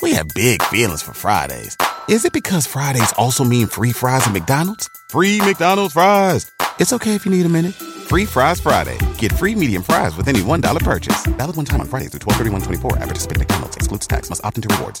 We have big feelings for Fridays. Is it because Fridays also mean free fries at McDonald's? Free McDonald's fries. It's okay if you need a minute. Free Fries Friday. Get free medium fries with any $1 purchase. Valid one time on Fridays through 12 24 At participating McDonald's excludes tax. Must opt into rewards.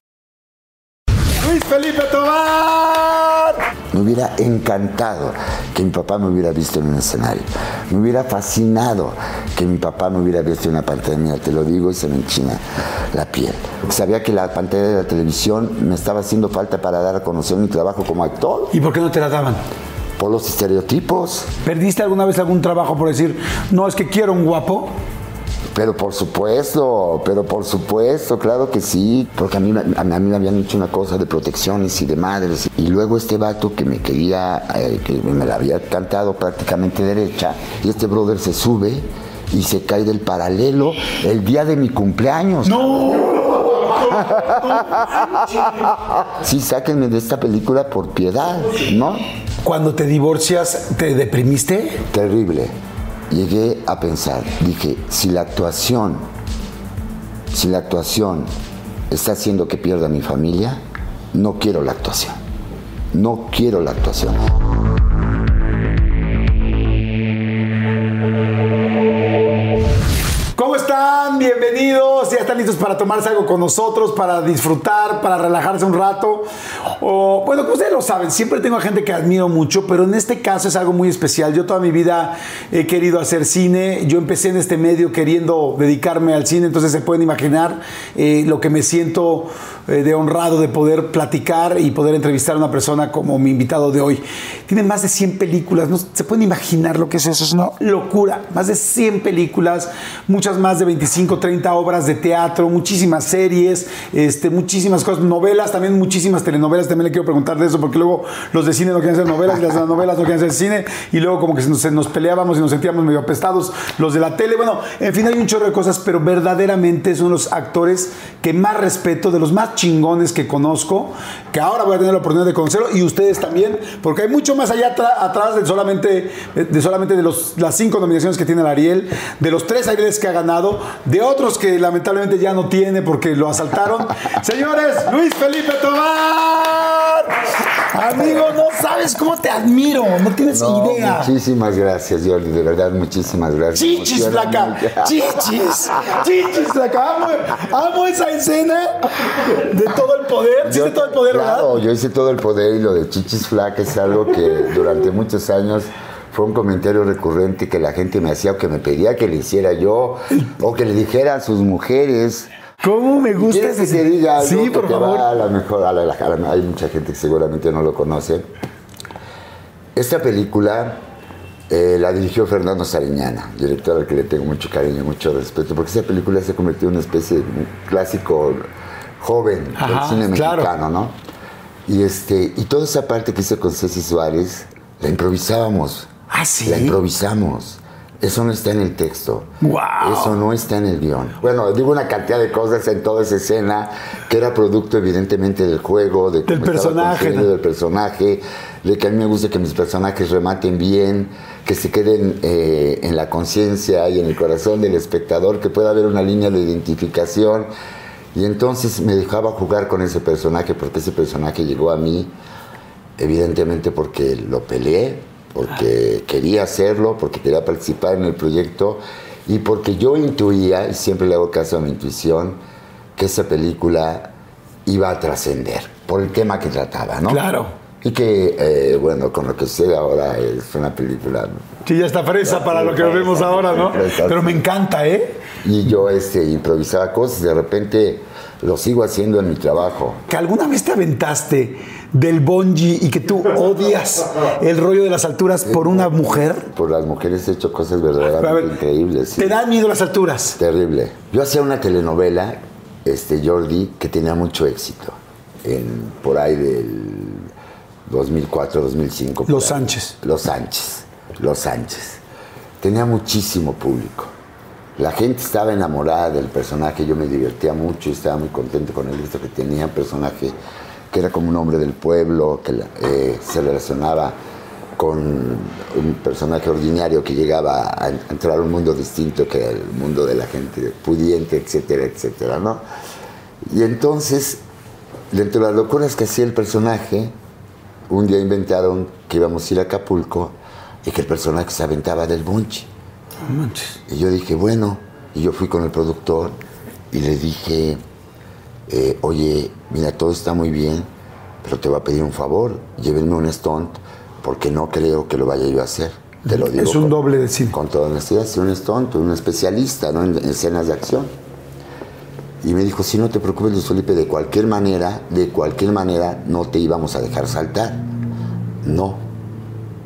Luis Felipe Tobar. Me hubiera encantado que mi papá me hubiera visto en un escenario. Me hubiera fascinado que mi papá me hubiera visto en una pantalla. te lo digo y se me enchina la piel. Sabía que la pantalla de la televisión me estaba haciendo falta para dar a conocer mi trabajo como actor. ¿Y por qué no te la daban? Por los estereotipos. ¿Perdiste alguna vez algún trabajo por decir, no, es que quiero un guapo? Pero por supuesto, pero por supuesto, claro que sí, porque a mí, a, mí me habían hecho una cosa de protecciones y de madres. Y luego este vato que me quería, eh, que me la había cantado prácticamente derecha, y este brother se sube y se cae del paralelo el día de mi cumpleaños. ¡No! sí, sáquenme de esta película por piedad, ¿no? Cuando te divorcias, ¿te deprimiste? Terrible llegué a pensar, dije, si la actuación, si la actuación está haciendo que pierda mi familia, no quiero la actuación. No quiero la actuación. Bienvenidos. Ya están listos para tomarse algo con nosotros, para disfrutar, para relajarse un rato. O, bueno, como ustedes lo saben, siempre tengo a gente que admiro mucho, pero en este caso es algo muy especial. Yo toda mi vida he querido hacer cine. Yo empecé en este medio queriendo dedicarme al cine, entonces se pueden imaginar eh, lo que me siento eh, de honrado de poder platicar y poder entrevistar a una persona como mi invitado de hoy. Tiene más de 100 películas, no se pueden imaginar lo que es eso, es una locura. Más de 100 películas, muchas más de 25, 30 obras de teatro, muchísimas series, este, muchísimas cosas, novelas, también muchísimas telenovelas. También le quiero preguntar de eso, porque luego los de cine no quieren hacer novelas y las novelas no quieren hacer cine, y luego como que nos, nos peleábamos y nos sentíamos medio apestados los de la tele. Bueno, en fin, hay un chorro de cosas, pero verdaderamente son los actores que más respeto, de los más chingones que conozco, que ahora voy a tener la oportunidad de conocerlo, y ustedes también, porque hay mucho más allá atrás de solamente, de solamente de los, las cinco nominaciones que tiene el Ariel, de los tres Arieles que ha ganado, de otros que lamentablemente ya no tiene porque lo asaltaron. Señores, Luis Felipe Amigo, no sabes cómo te admiro, no tienes idea. Muchísimas gracias, Jordi, de verdad, muchísimas gracias. Chichis, flaca, chichis, chichis, flaca. Amo, amo, esa escena de todo el poder. ¿Hiciste todo el poder, claro, yo hice todo el poder y lo de chichis flaca es algo que durante muchos años fue un comentario recurrente que la gente me hacía o que me pedía que le hiciera yo o que le dijera a sus mujeres. ¿Cómo me gusta ese? Que diga sí, por favor. a la mejor, a la, hay mucha gente que seguramente no lo conoce. Esta película eh, la dirigió Fernando Sariñana, director al que le tengo mucho cariño, mucho respeto, porque esa película se convirtió en una especie de clásico joven del cine mexicano, ¿no? Y, este, y toda esa parte que hice con Ceci Suárez, la improvisábamos. Ah, sí. La improvisamos. Eso no está en el texto. Wow. Eso no está en el guion. Bueno, digo una cantidad de cosas en toda esa escena que era producto evidentemente del juego, de del personaje, del personaje, de que a mí me gusta que mis personajes rematen bien, que se queden eh, en la conciencia y en el corazón del espectador, que pueda haber una línea de identificación. Y entonces me dejaba jugar con ese personaje porque ese personaje llegó a mí, evidentemente porque lo peleé, porque quería hacerlo, porque quería participar en el proyecto y porque yo intuía, y siempre le hago caso a mi intuición, que esa película iba a trascender por el tema que trataba, ¿no? Claro. Y que, eh, bueno, con lo que sé ahora es una película... Sí, ya está fresa para lo que vemos ahora, ¿no? Pero me encanta, ¿eh? Y yo este, improvisaba cosas, de repente lo sigo haciendo en mi trabajo. ¿Que alguna vez te aventaste del bungee y que tú odias el rollo de las alturas por una mujer? Por las mujeres he hecho cosas verdaderamente increíbles. ¿Te dan miedo las alturas? Terrible. Yo hacía una telenovela este Jordi, que tenía mucho éxito, en, por ahí del 2004, 2005. por Los. Sánchez. Los Sánchez, Los Sánchez. Tenía muchísimo público. La gente estaba enamorada del personaje, yo me divertía mucho y estaba muy contento con el éxito que tenía, un personaje que era como un hombre del pueblo, que eh, se relacionaba con un personaje ordinario que llegaba a entrar a un mundo distinto que el mundo de la gente pudiente, etcétera, etcétera, ¿no? Y entonces, dentro de las locuras que hacía el personaje, un día inventaron que íbamos a ir a Acapulco y que el personaje se aventaba del bunchi. Y yo dije, bueno, y yo fui con el productor y le dije, eh, oye, mira, todo está muy bien, pero te voy a pedir un favor, llévenme un stunt, porque no creo que lo vaya yo a hacer. Te lo digo. Es un con- doble de cine. Con toda honestidad, soy un stunt, un especialista ¿no? en, en escenas de acción. Y me dijo, si no te preocupes, Luis Felipe, de cualquier manera, de cualquier manera, no te íbamos a dejar saltar. No.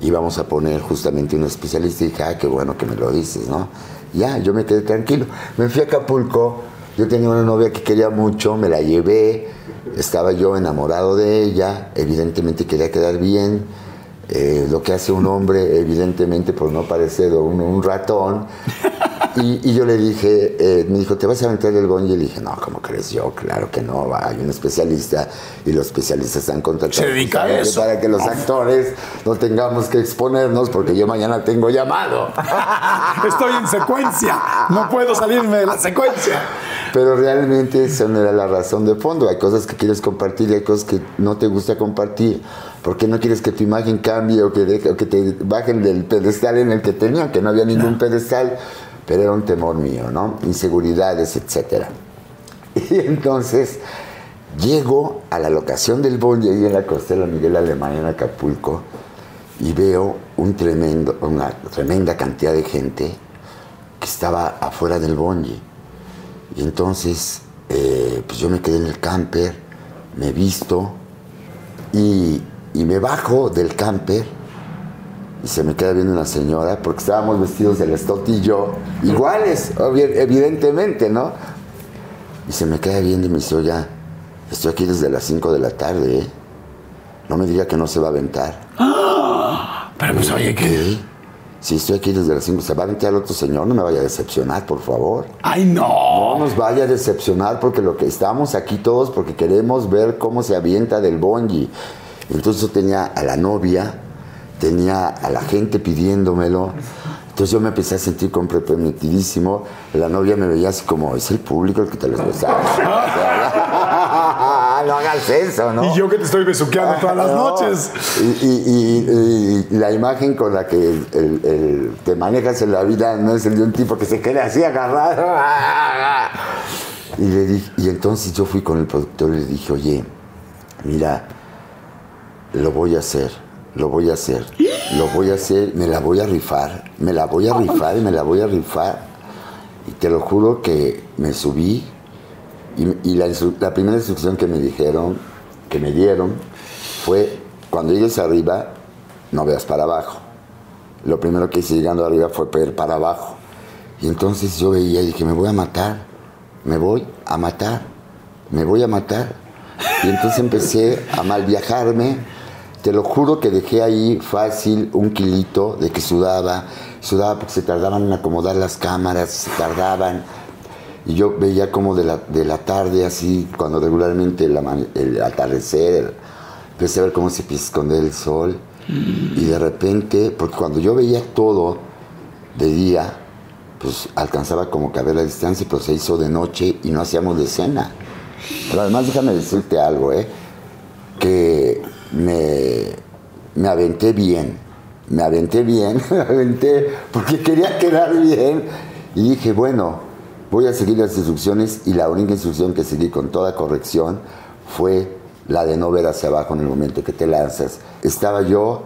Íbamos a poner justamente un especialista y dije, ah, qué bueno que me lo dices, ¿no? Ya, yo me quedé tranquilo. Me fui a Acapulco, yo tenía una novia que quería mucho, me la llevé, estaba yo enamorado de ella, evidentemente quería quedar bien, eh, lo que hace un hombre, evidentemente, por no parecer un, un ratón. Y, y yo le dije, eh, me dijo, ¿te vas a aventar del bonje? Y le dije, no, ¿cómo crees yo? Claro que no, hay un especialista y los especialistas están contratados Se dedica a justamente eso. para que los actores no tengamos que exponernos porque yo mañana tengo llamado. Estoy en secuencia. No puedo salirme de la secuencia. Pero realmente esa no era la razón de fondo. Hay cosas que quieres compartir y hay cosas que no te gusta compartir. ¿Por qué no quieres que tu imagen cambie o que, o que te bajen del pedestal en el que tenían? Que no había ningún pedestal, pero era un temor mío, ¿no? Inseguridades, etcétera. Y entonces llego a la locación del Bonje ahí en la costera Miguel Alemán en Acapulco y veo una tremenda cantidad de gente que estaba afuera del Bonje. Y entonces, eh, pues yo me quedé en el camper, me visto y, y me bajo del camper y se me queda viendo una señora porque estábamos vestidos del Stott y yo, iguales, evidentemente, ¿no? Y se me queda viendo y me dice, oye, estoy aquí desde las 5 de la tarde, ¿eh? No me diga que no se va a aventar. Pero pues oye, que. ¿Qué? Si estoy aquí desde las 5, se va a aventar el otro señor, no me vaya a decepcionar, por favor. Ay, no. No nos vaya a decepcionar porque lo que estamos aquí todos porque queremos ver cómo se avienta del bonji. Entonces yo tenía a la novia, tenía a la gente pidiéndomelo. Entonces yo me empecé a sentir comprometidísimo. La novia me veía así como, es el público el que te los besaba. no hagas eso, ¿no? Y yo que te estoy besuqueando todas las No. noches. Y, y- y- y la imagen con la que el- el- te manejas en la vida no es el de un tipo que se queda así agarrado. Y, le dije, y entonces yo fui con el productor y le dije, oye, mira, lo voy a hacer, lo voy a hacer, lo voy a hacer, me la voy a rifar, me la voy a rifar y me la voy a rifar. Y te lo juro que me subí y, y la, la primera instrucción que me dijeron, que me dieron, fue cuando llegues arriba, no veas para abajo. Lo primero que hice llegando arriba fue ver para abajo. Y entonces yo veía y dije, me voy a matar, me voy a matar, me voy a matar. Y entonces empecé a mal viajarme. Te lo juro que dejé ahí fácil un kilito de que sudaba. Sudaba porque se tardaban en acomodar las cámaras, se tardaban. Y yo veía como de la, de la tarde, así, cuando regularmente el, atardecer, empecé a ver cómo se empieza a esconder el sol. Y de repente, porque cuando yo veía todo de día, pues alcanzaba como que a ver la distancia, pero se hizo de noche y no hacíamos de cena. Pero además déjame decirte algo, ¿eh? Que me, me aventé bien, me aventé bien, me aventé porque quería quedar bien. Y dije, bueno, voy a seguir las instrucciones y la única instrucción que seguí con toda corrección fue la de no ver hacia abajo en el momento que te lanzas. Estaba yo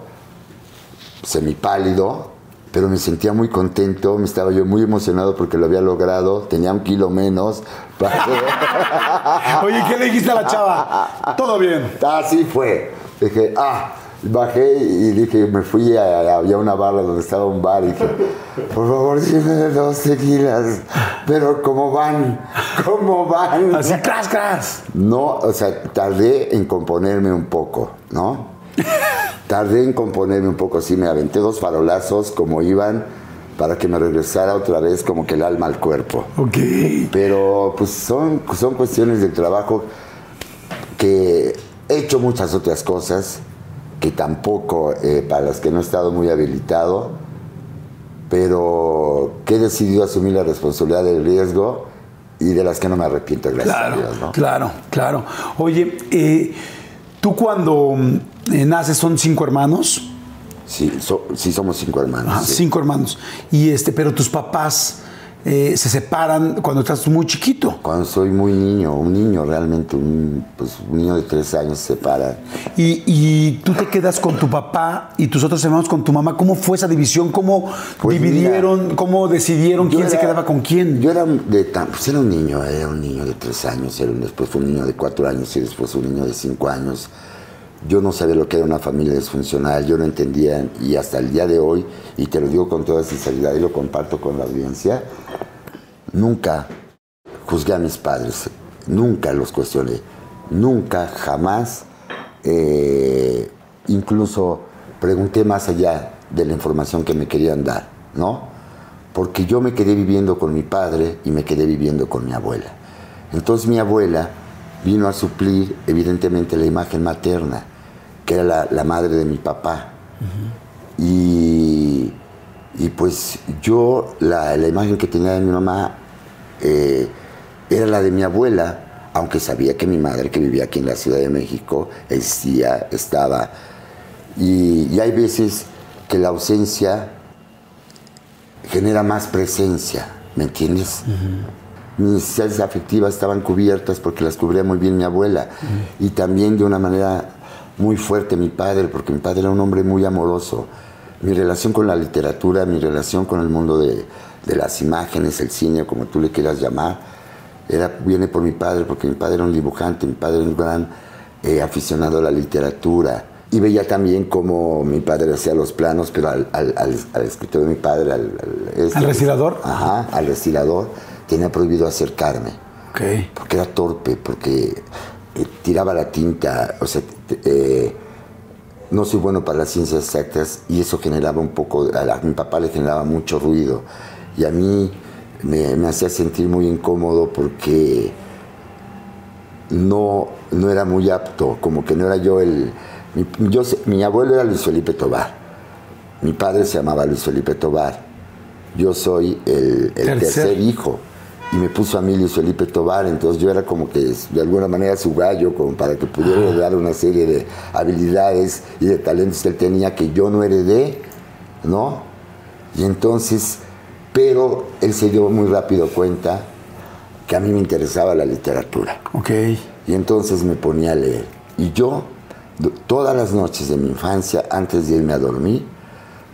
semipálido, pero me sentía muy contento, me estaba yo muy emocionado porque lo había logrado, tenía un kilo menos. Oye, ¿qué le dijiste a la chava? Todo bien. Así fue. Dije, ah, bajé y dije, me fui a, había una barra donde estaba un bar y dije, por favor, dime dos tequilas, pero ¿cómo van? ¿Cómo van? Así, cras, cras. No, o sea, tardé en componerme un poco, ¿no? Tardé en componerme un poco, sí, me aventé dos farolazos como iban para que me regresara otra vez como que el alma al cuerpo. Ok. Pero pues son, son cuestiones de trabajo que he hecho muchas otras cosas que tampoco, eh, para las que no he estado muy habilitado, pero que he decidido asumir la responsabilidad del riesgo y de las que no me arrepiento, gracias Claro, a Dios, ¿no? claro, claro. Oye, eh, tú cuando eh, naces son cinco hermanos, Sí, so- sí somos cinco hermanos. Ajá, sí. cinco hermanos, y este, pero tus papás eh, se separan cuando estás muy chiquito. Cuando soy muy niño, un niño realmente, un, pues, un niño de tres años se separa. Y, y tú te quedas con tu papá y tus otros hermanos con tu mamá. ¿Cómo fue esa división? ¿Cómo Pues dividieron? ¿Cómo decidieron quién se era- quedaba con quién? Yo era, de pues era un niño, era un niño de tres años, era un- después fue un niño de cuatro años y después un niño de cinco años. Yo no sabía lo que era una familia disfuncional, yo no entendía y hasta el día de hoy, y te lo digo con toda sinceridad y lo comparto con la audiencia, nunca juzgué a mis padres, nunca los cuestioné, nunca, jamás, eh, incluso pregunté más allá de la información que me querían dar, ¿no? Porque yo me quedé viviendo con mi padre y me quedé viviendo con mi abuela. Entonces mi abuela vino a suplir evidentemente la imagen materna, que era la, la madre de mi papá. Y, y pues yo, la, la imagen que tenía de mi mamá eh, era la de mi abuela, aunque sabía que mi madre, que vivía aquí en la Ciudad de México, existía, estaba. Y, y hay veces que la ausencia genera más presencia, ¿me entiendes? Mis necesidades afectivas estaban cubiertas porque las cubría muy bien mi abuela y también de una manera muy fuerte mi padre, porque mi padre era un hombre muy amoroso. Mi relación con la literatura, mi relación con el mundo de, de las imágenes, el cine, como tú le quieras llamar, era, viene por mi padre, porque mi padre era un dibujante, mi padre era un gran eh, aficionado a la literatura. Y veía también cómo mi padre hacía los planos, pero al, al, al, al escritor de mi padre, al, al, este, ¿Al? Ajá, al respirador, tenía prohibido acercarme. Porque era torpe, porque eh, tiraba la tinta, o sea, eh, no soy bueno para las ciencias exactas y eso generaba un poco, a, la- a mi papá le generaba mucho ruido y a mí me, me hacía sentir muy incómodo porque no, no era muy apto, como que no era yo el... Mi, yo mi abuelo era Luis Felipe Tobar, mi padre se llamaba Luis Felipe Tobar, yo soy el, el Tercer. tercer hijo y me puso a mí Luis Felipe Tobar, entonces yo era como que de alguna manera su gallo, como para que pudiera heredar una serie de habilidades y de talentos que él tenía que yo no heredé, ¿no? Y entonces, pero él se dio muy rápido cuenta que a mí me interesaba la literatura. Ok. Y entonces me ponía a leer. Y yo, todas las noches de mi infancia, antes de irme a dormir,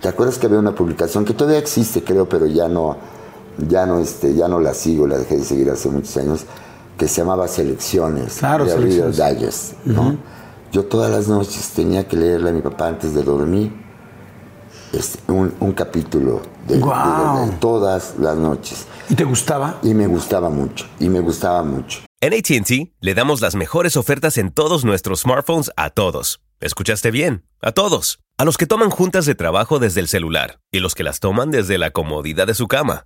¿te acuerdas que había una publicación que todavía existe, creo, pero ya no, ya no, este, ya no la sigo, la dejé de seguir hace muchos años, que se llamaba Selecciones Claro, de Selecciones. Digest, ¿no? Yo todas las noches tenía que leerle a mi papá antes de dormir este, un, un capítulo de, de- todas las noches. ¿Y te gustaba? Y me gustaba mucho, y me gustaba mucho. En ATT le damos las mejores ofertas en todos nuestros smartphones a todos. ¿Escuchaste bien? A todos. A los que toman juntas de trabajo desde el celular y los que las toman desde la comodidad de su cama.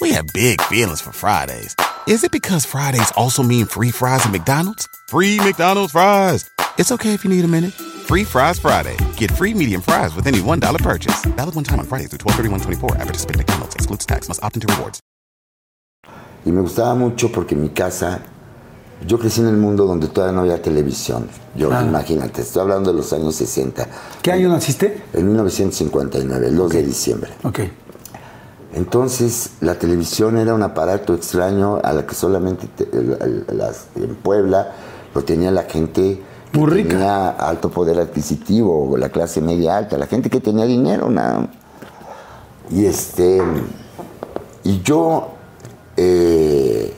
We have big feelings for Fridays. Is it because Fridays also mean free fries at McDonald's? Free McDonald's fries. It's okay if you need a minute. Free Fries Friday. Get free medium fries with any $1 purchase. Valid one time on Fridays through 12 at participating McDonald's. Excludes tax. Must opt into rewards. Y me gustaba mucho porque en mi casa Yo crecí en el mundo donde todavía no había televisión. Yo, Ah. imagínate, estoy hablando de los años 60. ¿Qué año naciste? En 1959, el 2 de diciembre. Ok. Entonces, la televisión era un aparato extraño a la que solamente te- las- en Puebla lo tenía la gente que Muy rica. tenía alto poder adquisitivo, o la clase media alta, la gente que tenía dinero, nada. Y este. Y yo. eh,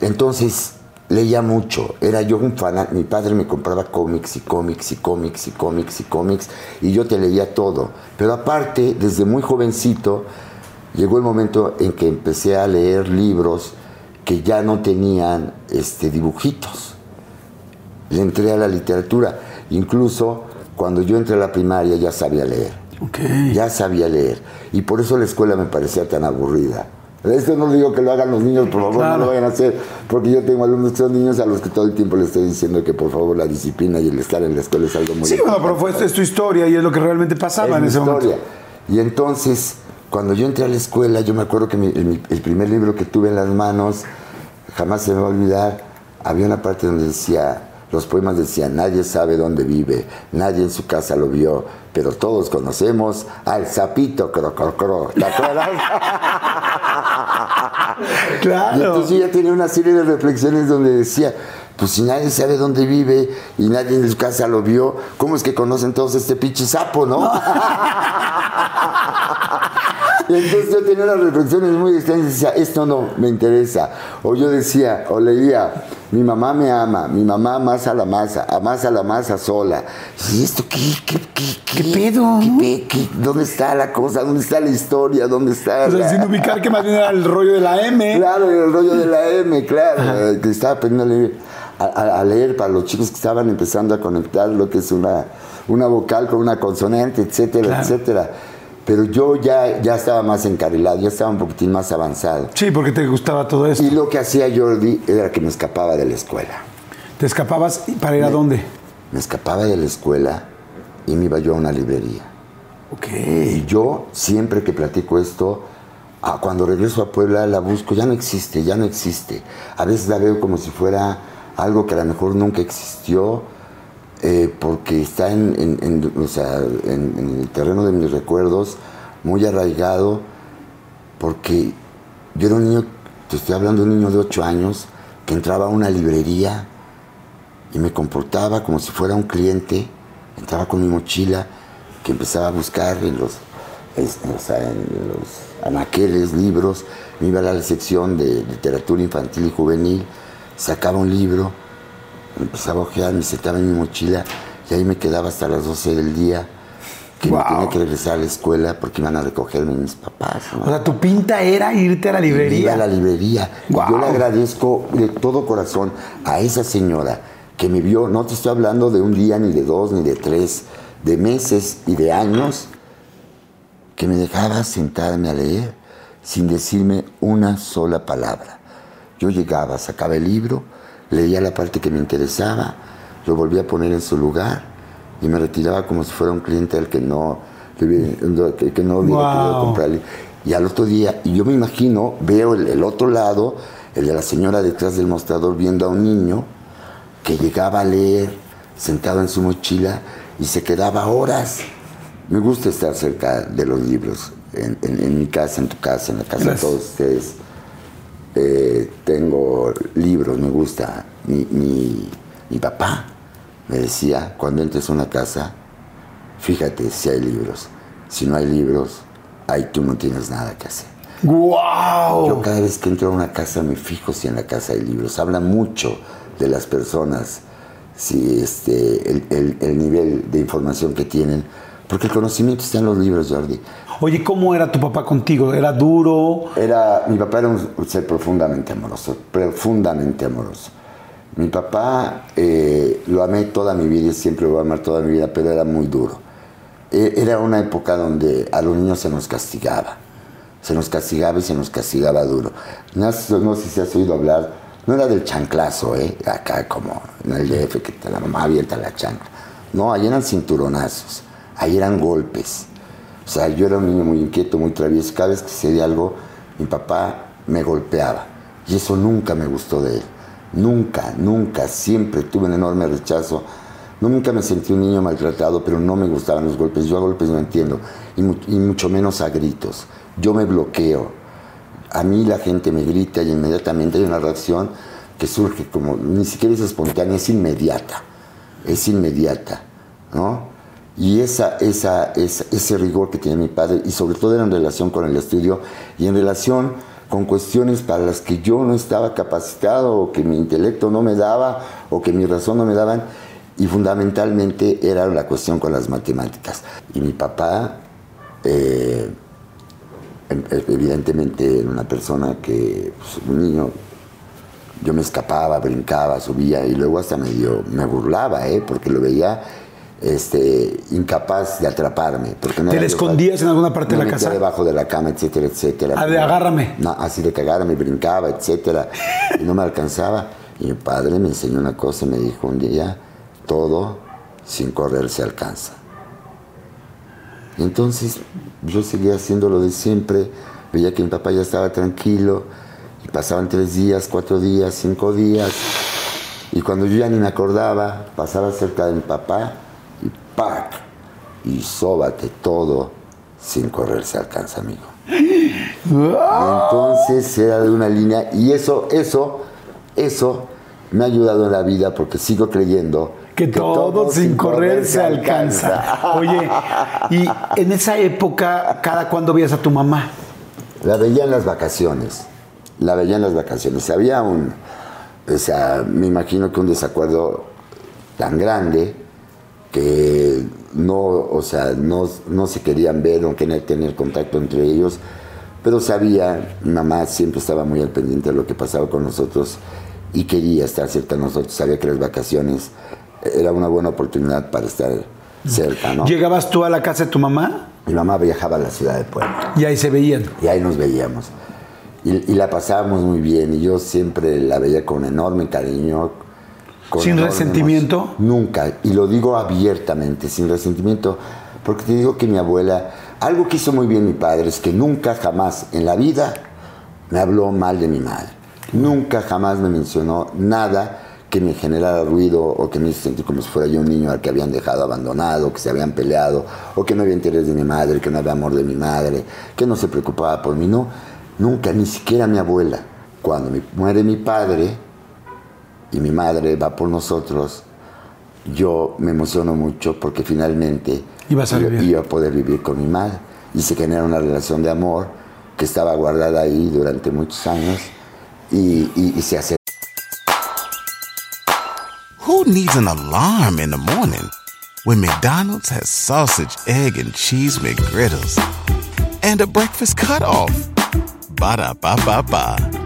entonces leía mucho. Era yo un fan. Mi padre me compraba cómics y cómics y cómics y cómics y cómics. Y yo te leía todo. Pero aparte, desde muy jovencito, llegó el momento en que empecé a leer libros que ya no tenían este, dibujitos. Le entré a la literatura. Incluso cuando yo entré a la primaria ya sabía leer. Ok. Ya sabía leer. Y por eso la escuela me parecía tan aburrida. Esto no digo que lo hagan los niños, por favor, no Claro. lo vayan a hacer. Porque yo tengo alumnos que son niños a los que todo el tiempo les estoy diciendo que por favor la disciplina y el estar en la escuela es algo muy Sí, bueno, pero fue, es tu historia y es lo que realmente pasaba es en ese historia. momento. Y entonces, cuando yo entré a la escuela, yo me acuerdo que mi- el, primer libro que tuve en las manos, jamás se me va a olvidar, había una parte donde decía, los poemas decían, nadie sabe dónde vive, nadie en su casa lo vio, pero todos conocemos al sapito cro, cro, cro. ¿Te acuerdas? Y Claro. entonces yo ya tenía una serie de reflexiones donde decía, pues si nadie sabe dónde vive y nadie en su casa lo vio, ¿cómo es que conocen todos este pinche sapo, no? y entonces yo tenía unas reflexiones muy extrañas y decía, esto no, me interesa. O yo decía, o leía, mi mamá me ama, mi mamá amasa la masa, amasa la masa sola. ¿Y esto qué? ¿Qué, qué, ¿Qué pedo? ¿Qué pe- qué- ¿Dónde está la cosa? ¿Dónde está la historia? ¿Dónde está O sea, la- sin ubicar que más bien era el rollo de la M. Claro, el rollo de la M, claro, eh, que estaba aprendiendo a leer, a, a- a leer para los chicos que estaban empezando a conectar lo que es una, una vocal con una consonante, etcétera, Claro. etcétera. Pero yo ya, ya estaba más encarrilado, ya estaba un poquitín más avanzado. Sí, porque te gustaba todo esto. Y lo que hacía Jordi era que me escapaba de la escuela. ¿Te escapabas para ir a dónde? Me escapaba de la escuela y me iba yo a una librería. Ok. Y yo, siempre que platico esto, ah, cuando regreso a Puebla la busco, ya no existe, ya no existe. A veces la veo como si fuera algo que a lo mejor nunca existió, eh, porque está en, en- en- o sea, en- el terreno de mis recuerdos, muy arraigado, porque yo era un niño, te estoy hablando de un niño de 8 años, que entraba a una librería y me comportaba como si fuera un cliente, entraba con mi mochila, que empezaba a buscar en los, es- o sea, en los anaqueles, libros, me iba a la sección de literatura infantil y juvenil, sacaba un libro, empezaba a ojear, me sentaba en mi mochila y ahí me quedaba hasta las 12 del día, que Wow. me tenía que regresar a la escuela porque iban a recogerme mis papás. ¿no? O sea, tu pinta era irte a la me iba librería. a la librería. Guau. Yo le agradezco de todo corazón a esa señora que me vio, no te estoy hablando de un día, ni de dos, ni de tres, de meses y de años, que me dejaba sentarme a leer sin decirme una sola palabra. Yo llegaba, sacaba el libro, leía la parte que me interesaba, lo volvía a poner en su lugar y me retiraba como si fuera un cliente al que no, que, no hubiera Wow. querido comprarle. Y al otro día, y yo me imagino, veo el, el otro lado, el de la señora detrás del mostrador viendo a un niño que llegaba a leer sentado en su mochila y se quedaba horas. Me gusta estar cerca de los libros, en, en- en mi casa, en tu casa, en la casa Gracias. de todos ustedes. Eh, tengo libros, me gusta. Mi, mi- mi papá me decía, cuando entres a una casa, fíjate si hay libros. Si no hay libros, ahí tú no tienes nada que hacer. ¡Wow! Yo cada vez que entro a una casa me fijo si en la casa hay libros. Habla mucho de las personas, si este, el, el- el nivel de información que tienen. Porque el conocimiento está en los libros, Jordi. Oye, ¿cómo era tu papá contigo? ¿Era duro? Era, mi papá era un ser profundamente amoroso, profundamente amoroso. Mi papá eh, lo amé toda mi vida y siempre lo voy a amar toda mi vida, pero era muy duro. Eh, era una época donde a los niños se nos castigaba. Se nos castigaba y se nos castigaba duro. No, no sé si has oído hablar, no era del chanclazo, ¿eh? acá como en el DF, que te la mamá avienta la chancla. No, ahí eran cinturonazos, ahí eran golpes. O sea, yo era un niño muy inquieto, muy travieso. Cada vez que sucedía algo, mi papá me golpeaba. Y eso nunca me gustó de él. Nunca, nunca, siempre tuve un enorme rechazo. Nunca me sentí un niño maltratado, pero no me gustaban los golpes. Yo a golpes no entiendo, y, y mucho menos a gritos. Yo me bloqueo. A mí la gente me grita y inmediatamente hay una reacción que surge como, ni siquiera es espontánea, es inmediata. Es inmediata, ¿no? Y esa, esa, ese rigor que tenía mi padre, y sobre todo en relación con el estudio y en relación con cuestiones para las que yo no estaba capacitado o que mi intelecto no me daba o que mi razón no me daban y fundamentalmente era la cuestión con las matemáticas. Y mi papá, eh, em, evidentemente era una persona que, pues, un niño, yo me escapaba, brincaba, subía y luego hasta medio me burlaba, ¿eh? porque lo veía este, incapaz de atraparme. Porque ¿Te le escondías en alguna parte de la casa? debajo de la cama, etcétera, etcétera. Ah, de agárrame. No, así de que agárrame, brincaba, etcétera. Y no me alcanzaba. Y mi padre me enseñó una cosa, me dijo un día, todo sin correr se alcanza. Y entonces yo seguía haciendo lo de siempre, veía que mi papá ya estaba tranquilo, y pasaban tres días, cuatro días, cinco días, y cuando yo ya ni me acordaba, pasaba cerca de mi papá, ¡pac! Y sóbate todo sin correr se alcanza, amigo. entonces era de una línea y eso, eso, eso me ha ayudado en la vida porque sigo creyendo que, todo, sin correr, se alcanza. Oye, y en esa época, ¿cada cuándo veías a tu mamá? La veía en las vacaciones. La veía en las vacaciones. Había un, o sea, me imagino que un desacuerdo tan grande que no, o sea, no, no se querían ver, no querían tener contacto entre ellos, pero sabía, mamá siempre estaba muy al pendiente de lo que pasaba con nosotros y quería estar cerca de nosotros, sabía que las vacaciones era una buena oportunidad para estar cerca, ¿no? ¿Llegabas tú a la casa de tu mamá? Mi mamá viajaba a la ciudad de Puebla. Y ahí se veían. Y ahí nos veíamos. Y, y la pasábamos muy bien y yo siempre la veía con enorme cariño, ¿Sin resentimiento? Nunca, y lo digo abiertamente, sin resentimiento, porque te digo que mi abuela, algo que hizo muy bien mi padre es que nunca jamás en la vida me habló mal de mi madre. Nunca jamás me mencionó nada que me generara ruido o que me hizo sentir como si fuera yo un niño al que habían dejado abandonado, que se habían peleado, o que no había interés de mi madre, que no había amor de mi madre, que no se preocupaba por mí. No, nunca, ni siquiera mi abuela. Cuando muere mi padre, y mi madre va por nosotros, yo me emociono mucho porque finalmente a iba a poder vivir con mi madre y se genera una relación de amor que estaba guardada ahí durante muchos años y, y, y se hace. Who needs an alarm in the morning when McDonald's has sausage, egg and cheese McGriddles and a breakfast cutoff? Ba da ba ba ba.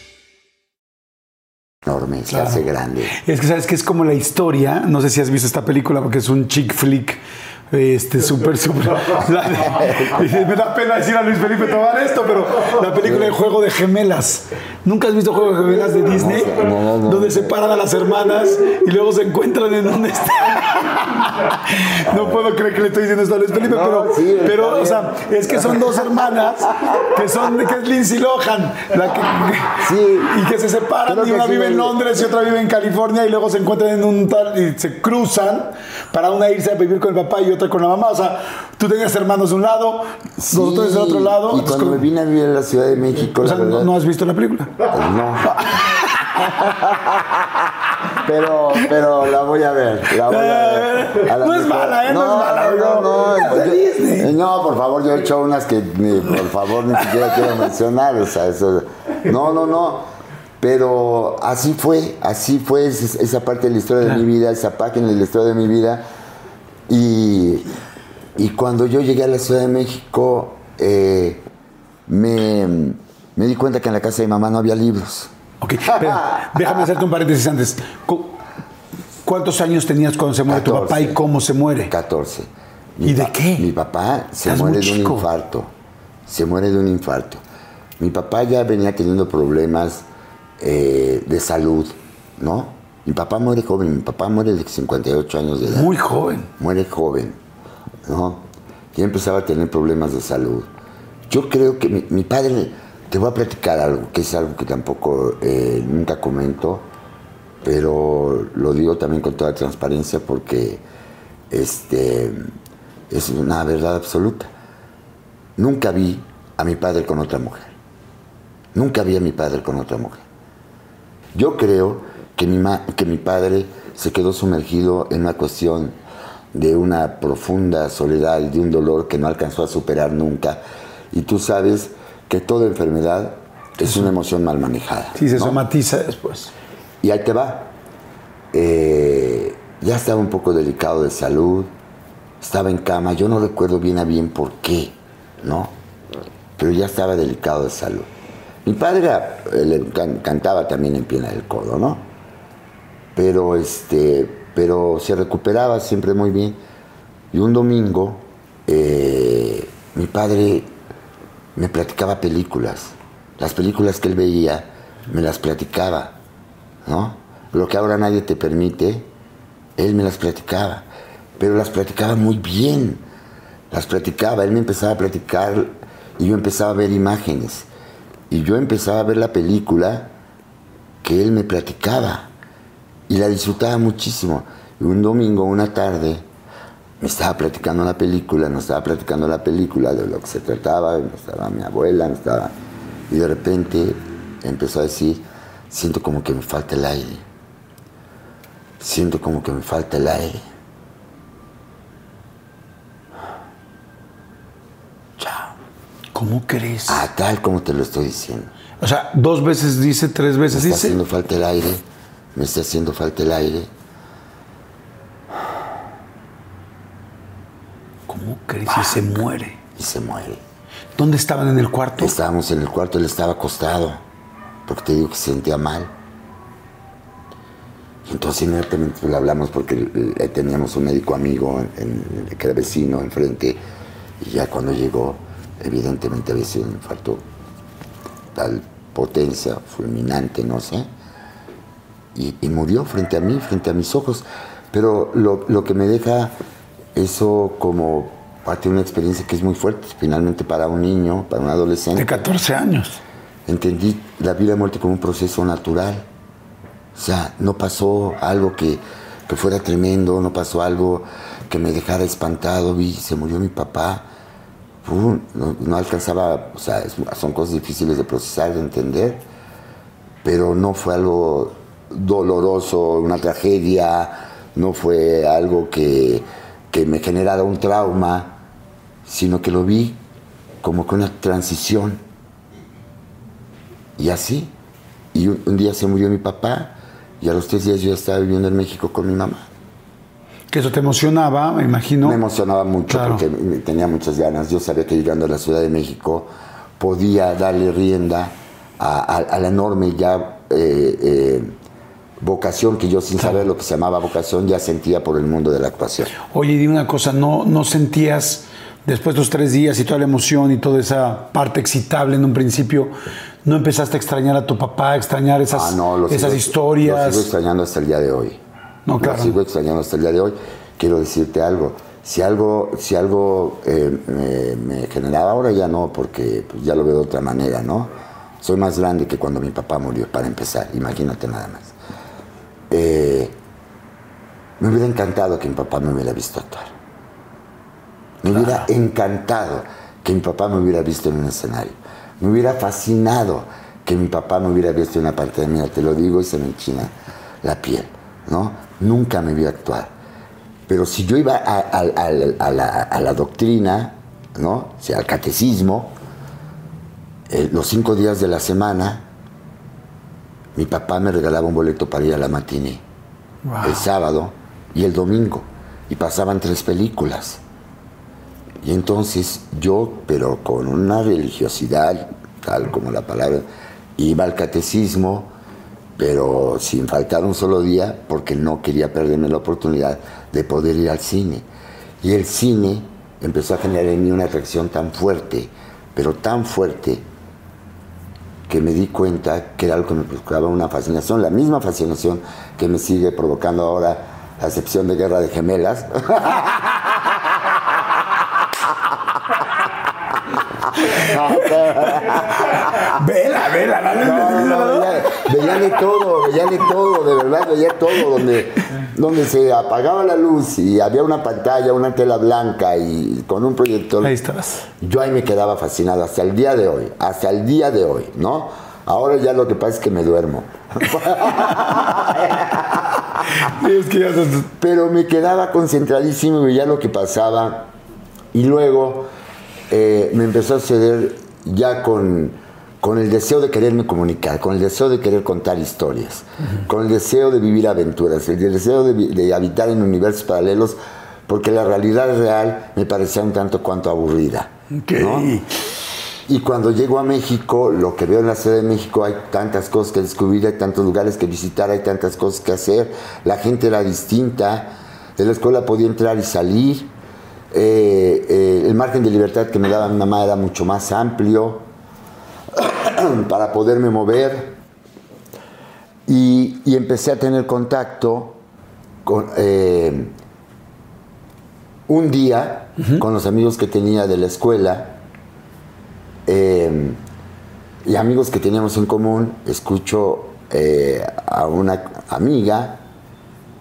enorme, se hace grande. Es que sabes que es como la historia, no sé si has visto esta película porque es un chick flick este, súper, súper. me da pena decir a Luis Felipe tomar esto, pero la película de Juego de Gemelas. ¿Nunca has visto Juego de Gemelas de Disney? No, no, donde separan a las hermanas y luego se encuentran en donde están. no puedo creer que le estoy diciendo esto a Luis Felipe, pero, pero o sea, es que son dos hermanas que son, que es Lindsay Lohan, la que, sí, y que se separan y una vive en Londres y otra vive en California y luego se encuentran en un tal y se cruzan para una irse a vivir con el papá y otra con la mamá. O sea, tú tenías hermanos de un lado, nosotros del otro lado. Y cuando me vine a vivir en la Ciudad de México, o sea, ¿no has visto la película? Pues no. pero, pero la voy a ver. La voy a ver. no es mala, ¿eh? No, no es mala. No, no, no, no, por favor, yo he hecho unas que, ni, por favor, ni siquiera quiero mencionar. O sea, eso. No, no, no. Pero así fue, así fue esa parte de la historia de mi vida, esa página de la historia de mi vida y, cuando yo llegué a la Ciudad de México, eh, me, di cuenta que en la casa de mi mamá no había libros. Ok, espera, déjame hacerte un paréntesis antes. Cu- ¿Cuántos años tenías cuando se muere tu 14. papá y cómo se muere? 14. ¿Y de qué? Mi papá se muere de un infarto. Se muere de un infarto. Mi papá ya venía teniendo problemas eh, de salud, ¿no? Mi papá muere joven, mi papá muere de 58 años de edad. Muy joven. muere joven, ¿no? Ya empezaba a tener problemas de salud. Yo creo que mi, padre, te voy a platicar algo, que es algo que tampoco eh, nunca comento, pero lo digo también con toda transparencia porque este, es una verdad absoluta. Nunca vi a mi padre con otra mujer. Nunca vi a mi padre con otra mujer. Yo creo que mi, que mi padre se quedó sumergido en una cuestión de una profunda soledad y de un dolor que no alcanzó a superar nunca. Y tú sabes que toda enfermedad es una emoción mal manejada. Sí, se ¿no? somatiza después. Y ahí te va. Eh, ya estaba un poco delicado de salud, estaba en cama, yo no recuerdo bien a bien por qué, ¿no? Pero ya estaba delicado de salud. Mi padre era- can- cantaba también en Piena del Codo, ¿no? Pero, este, pero se recuperaba siempre muy bien. Y un domingo, eh, mi padre me platicaba películas. Las películas que él veía, me las platicaba, ¿no? Lo que ahora nadie te permite, él me las platicaba. Pero las platicaba muy bien. Las platicaba, él me empezaba a platicar y yo empezaba a ver imágenes. Y yo empezaba a ver la película que él me platicaba. Y la disfrutaba muchísimo. Y un domingo, una tarde, me estaba platicando la película, nos estaba platicando la película de lo que se trataba, me estaba mi abuela, me estaba... Y de repente empezó a decir, siento como que me falta el aire. Siento como que me falta el aire. Chao. ¿Cómo crees? Ah, tal como te lo estoy diciendo. O sea, dos veces dice, tres Me veces está dice. haciendo falta el aire. Me está haciendo falta el aire. ¿Cómo crees? Y se muere. Y se muere. ¿Dónde estaban en el cuarto? Estábamos en el cuarto, él estaba acostado, porque te digo que se sentía mal. Entonces inmediatamente le hablamos porque eh, teníamos un médico amigo en- en- que era vecino enfrente, y ya cuando llegó, evidentemente había sido un infarto tal potencia, fulminante, no sé, y, y murió frente a mí, frente a mis ojos. Pero lo, lo que me deja eso como parte de una experiencia que es muy fuerte, finalmente para un niño, para un adolescente De 14 años. entendí la vida y muerte como un proceso natural. O sea, no pasó algo que, que fuera tremendo, no pasó algo que me dejara espantado. Vi, se murió mi papá. No, no alcanzaba, o sea, es- son cosas difíciles de procesar, de entender, pero no fue algo doloroso, una tragedia, no fue algo que, que me generara un trauma, sino que lo vi como que una transición. Y así. Y un, un día se murió mi papá y a los tres días yo ya estaba viviendo en México con mi mamá. Que eso te emocionaba, me imagino. Me emocionaba mucho Claro. porque tenía muchas ganas. Yo sabía que llegando a la Ciudad de México podía darle rienda a, a- a la enorme ya eh, eh, vocación que yo sin saber lo que se llamaba vocación ya sentía por el mundo de la actuación. Oye, dime una cosa, ¿no, ¿no sentías después de los tres días y toda la emoción y toda esa parte excitable en un principio, no empezaste a extrañar a tu papá, a extrañar esas, Ah, no, esas sigo- historias? Lo sigo extrañando hasta el día de hoy. No, claro. Lo sigo extrañando hasta el día de hoy. Quiero decirte algo. Si algo, si algo eh, me, me generaba, ahora ya no, porque pues, ya lo veo de otra manera, ¿no? Soy más grande que cuando mi papá murió, para empezar. Imagínate nada más. Eh, me hubiera encantado que mi papá me hubiera visto actuar. Me hubiera encantado que mi papá me hubiera visto en un escenario. Me hubiera fascinado que mi papá me hubiera visto en una parte de mí. Te lo digo y se me enchina la piel, ¿no? Nunca me vio actuar. Pero si yo iba a, a- a- a la, a la doctrina, ¿no? O sea, al catecismo, eh, los cinco días de la semana, mi papá me regalaba un boleto para ir a la matiné. El sábado y el domingo. Y pasaban tres películas. Y entonces yo, pero con una religiosidad, tal como la palabra, iba al catecismo pero sin faltar un solo día porque no quería perderme la oportunidad de poder ir al cine. Y el cine empezó a generar en mí una atracción tan fuerte, pero tan fuerte, que me di cuenta que era algo que me provocaba una fascinación, la misma fascinación que me sigue provocando ahora la excepción de Guerra de Gemelas. Vela, vela, dale, No. Veía, de todo, veía de todo, de verdad, veía todo, donde, donde se apagaba la luz y había una pantalla, una tela blanca y con un proyector. Ahí estabas. Yo ahí me quedaba fascinado hasta el día de hoy, hasta el día de hoy, ¿no? Ahora ya lo que pasa es que me duermo. Pero me quedaba concentradísimo y veía lo que pasaba. Y luego eh, me empezó a suceder ya con, con el deseo de quererme comunicar, con el deseo de querer contar historias, con el deseo de vivir aventuras, el deseo de, de habitar en universos paralelos, porque la realidad real me parecía un tanto cuanto aburrida. Ok. ¿no? Y cuando llego a México, lo que veo en la Ciudad de México, hay tantas cosas que descubrir, hay tantos lugares que visitar, hay tantas cosas que hacer. La gente era distinta, de la escuela podía entrar y salir. Eh, eh, el margen de libertad que me daba mi mamá era mucho más amplio para poderme mover. Y, y empecé a tener contacto con, eh, un día con los amigos que tenía de la escuela eh, y amigos que teníamos en común, escucho eh, a una amiga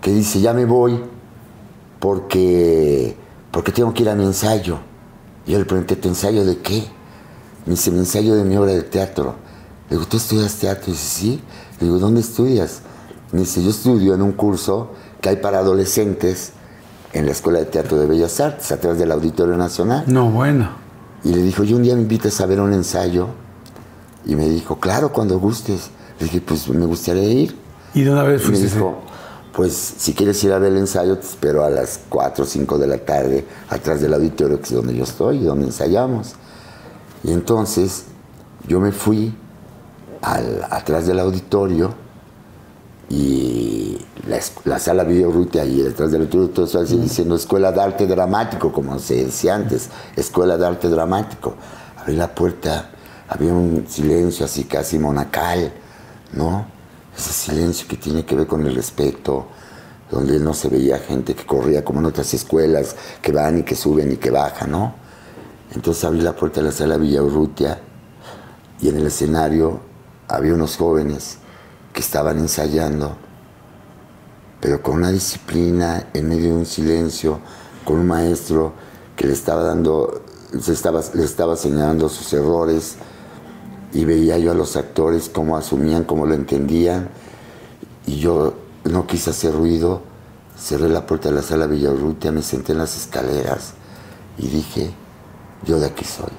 que dice, ya me voy porque, porque tengo que ir a mi ensayo. Y yo le pregunté, ¿tu ensayo de qué? Me dice, mi ensayo de mi obra de teatro. Le digo, ¿tú estudias teatro? Y dice, sí. Le digo, ¿dónde estudias? Me dice, yo estudio en un curso que hay para adolescentes en la Escuela de Teatro de Bellas Artes, atrás del Auditorio Nacional. No, bueno. Y le dijo, yo un día me invitas a ver un ensayo. Y me dijo, claro, cuando gustes. Le dije, pues me gustaría ir. Y de una vez Y me fuiste. dijo, pues si quieres ir a ver el ensayo, te espero a las 4 o 5 de la tarde, atrás del auditorio, que es donde yo estoy y donde ensayamos. Y entonces yo me fui al- atrás del auditorio y la, la sala Videorrute ahí detrás del auditorio, todo eso así diciendo Escuela de Arte Dramático, como se decía antes, Escuela de Arte Dramático. Abrí la puerta, había un silencio así casi monacal, ¿no? Ese silencio que tiene que ver con el respeto, donde no se veía gente que corría como en otras escuelas, que van y que suben y que bajan, ¿no? Entonces abrí la puerta de la sala Villaurrutia y en el escenario había unos jóvenes que estaban ensayando, pero con una disciplina, en medio de un silencio, con un maestro que le estaba dando, estaba, le estaba señalando sus errores y veía yo a los actores cómo asumían, cómo lo entendían y yo no quise hacer ruido, cerré la puerta de la sala Villaurrutia, me senté en las escaleras y dije, yo de aquí soy.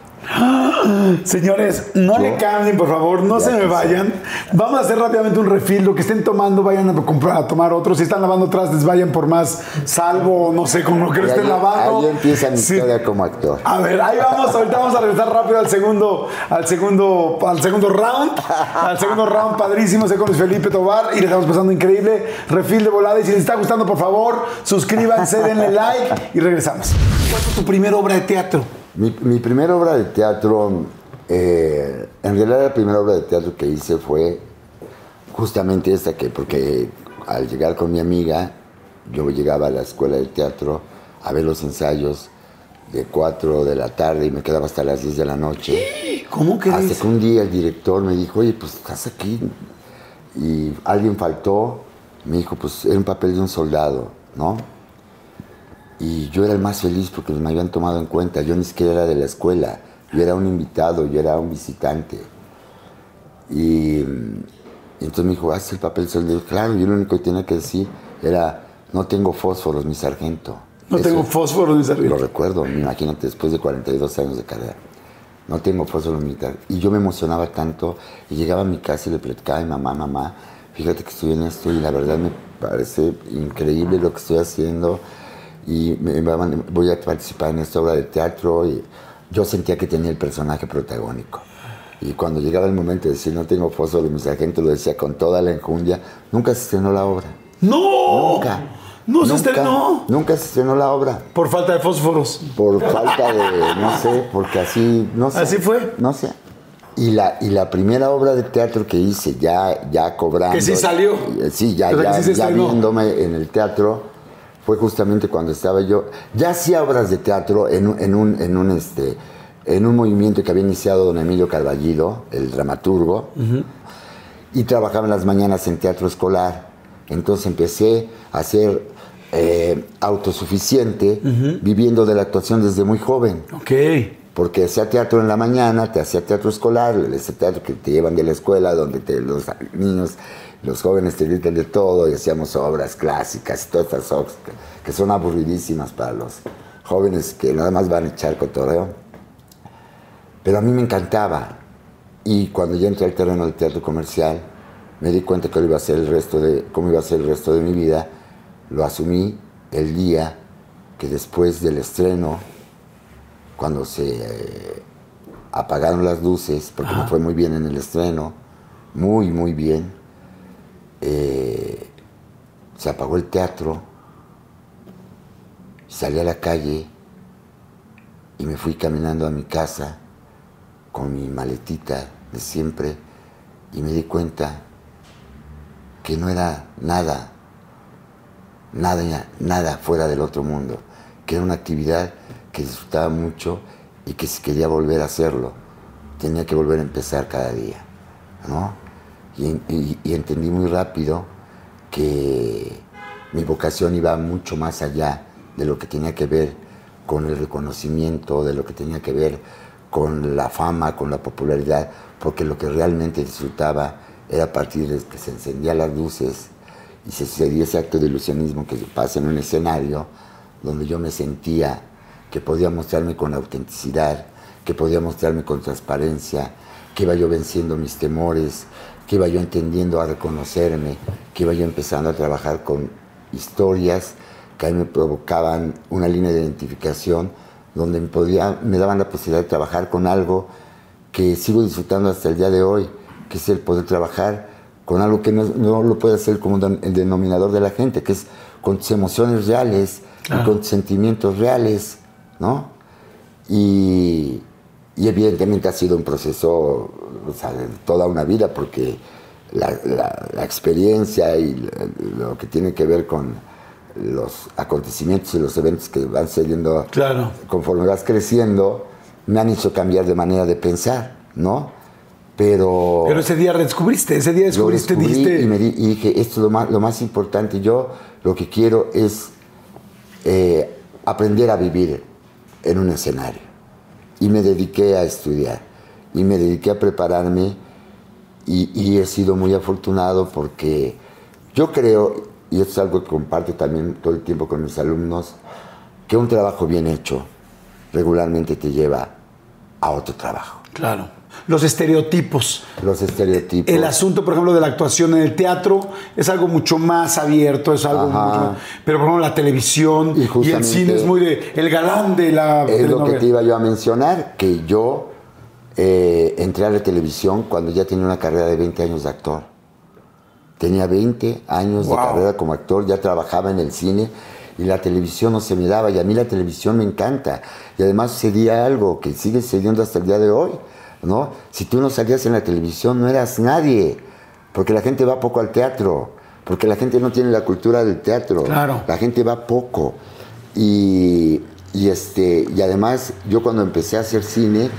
Señores, no Yo- le cambien, por favor, no se me vayan. Vamos a hacer rápidamente un refil. Lo que estén tomando, vayan a, comprar, a tomar otro. Si están lavando trastes, vayan por más salvo, no sé, con lo que lo estén ahí, lavando. ahí empieza mi Sí. historia como actor. A ver, ahí vamos. Ahorita vamos a regresar rápido al segundo, al segundo, al segundo round. Al segundo round, padrísimo. Sé con Luis Felipe Tobar y le estamos pasando increíble. Refil de volada. Y si les está gustando, por favor, suscríbanse, denle like y regresamos. ¿Cuál fue tu primera obra de teatro? Mi, mi primera obra de teatro, eh, en realidad la primera obra de teatro que hice fue justamente esta, que porque al llegar con mi amiga, yo llegaba a la escuela de teatro a ver los ensayos de 4 de la tarde y me quedaba hasta las 10 de la noche. ¿Cómo que Hasta que un día el director me dijo, oye, pues estás aquí. Y alguien faltó, me dijo, pues era un papel de un soldado, ¿no? Y yo era el más feliz porque me habían tomado en cuenta. Yo ni siquiera era de la escuela. Yo era un invitado, yo era un visitante. Y, y entonces me dijo, haz el papel soldado. Claro, yo lo único que tenía que decir era, no tengo fósforos, mi sargento. No Eso- tengo fósforo ni lo sargento. recuerdo, imagínate, después de 42 años de carrera. No tengo fósforo militar. Y yo me emocionaba tanto y llegaba a mi casa y le platicaba a mi mamá, mamá, fíjate que estoy en esto y la verdad me parece increíble lo que estoy haciendo y me- voy a participar en esta obra de teatro y yo sentía que tenía el personaje protagónico. Y cuando llegaba el momento de decir no tengo fósforo, mi sargento lo decía con toda la enjundia, nunca se estrenó la obra. ¡No! Nunca. No se Nunca, estrenó. Nunca se estrenó la obra. Por falta de fósforos. Por falta de, no sé, porque así, no sé. ¿Así fue? No sé. Y la, y la primera obra de teatro que hice, ya, ya cobrando. Que sí salió. eh, Sí, ya, ya, sí se ya viéndome en el teatro, fue justamente cuando estaba yo. Ya hacía obras de teatro en, un- en un, en un, este, en un movimiento que había iniciado don Emilio Carballido, el dramaturgo, y trabajaba en las mañanas en teatro escolar. Entonces empecé a ser eh, autosuficiente, viviendo de la actuación desde muy joven Ok. Porque hacía teatro en la mañana, te hacía teatro escolar, ese teatro que te llevan de la escuela, donde te- los niños, los jóvenes te gritan de todo, y hacíamos obras clásicas y todas estas obras que, son aburridísimas para los jóvenes que nada más van a echar cotorreo. Pero a mí me encantaba. Y cuando ya entré al terreno del teatro comercial, me di cuenta que iba a ser el resto de, cómo iba a ser el resto de mi vida. Lo asumí el día que después del estreno cuando se eh, apagaron las luces, porque me fue muy bien en el estreno, muy, muy bien, eh, se apagó el teatro, salí a la calle y me fui caminando a mi casa con mi maletita de siempre y me di cuenta que no era nada, nada, nada fuera del otro mundo, que era una actividad que disfrutaba mucho y que si quería volver a hacerlo, tenía que volver a empezar cada día, ¿no? Y, entendí muy rápido que mi vocación iba mucho más allá de lo que tenía que ver con el reconocimiento, de lo que tenía que ver con la fama, con la popularidad, porque lo que realmente disfrutaba era a partir de que se encendían las luces y se sucedía ese acto de ilusionismo que pasa en un escenario donde yo me sentía que podía mostrarme con autenticidad, que podía mostrarme con transparencia, que iba yo venciendo mis temores, que iba yo entendiendo a reconocerme, que iba yo empezando a trabajar con historias que a mí me provocaban una línea de identificación donde me, podía, me daban la posibilidad de trabajar con algo que sigo disfrutando hasta el día de hoy, que es el poder trabajar con algo que no, no lo puede hacer como el denominador de la gente, que es con tus emociones reales y con tus sentimientos reales, ¿no? Y, y evidentemente ha sido un proceso, o sea, de toda una vida, porque la, la- la experiencia y la- lo que tiene que ver con los acontecimientos y los eventos que van sucediendo Claro. conforme vas creciendo, me han hecho cambiar de manera de pensar, ¿no? Pero, Pero ese día redescubriste, ese día descubriste, dijiste. y, me di- y dije, esto es lo más, lo más importante. Yo lo que quiero es eh, aprender a vivir en un escenario. Y me dediqué a estudiar. Y me dediqué a prepararme. Y, he sido muy afortunado porque yo creo, y esto es algo que comparto también todo el tiempo con mis alumnos, que un trabajo bien hecho regularmente te lleva a otro trabajo. Claro. Los estereotipos. Los estereotipos. El asunto, por ejemplo, de la actuación en el teatro es algo mucho más abierto, es algo mucho más- Pero, por ejemplo, la televisión Y y, el cine es muy de. El galán de la. Es lo que te iba yo a mencionar, que yo eh, entré a la televisión cuando ya tenía una carrera de 20 años de actor. Tenía 20 años de carrera como actor, ya trabajaba en el cine y la televisión no se me daba y a mí la televisión me encanta. Y además sucedía algo que sigue sucediendo hasta el día de hoy, ¿no? Si tú no salías en la televisión no eras nadie, porque la gente va poco al teatro, porque la gente no tiene la cultura del teatro. Claro. La gente va poco. Y, y este, y además, yo cuando empecé a hacer cine,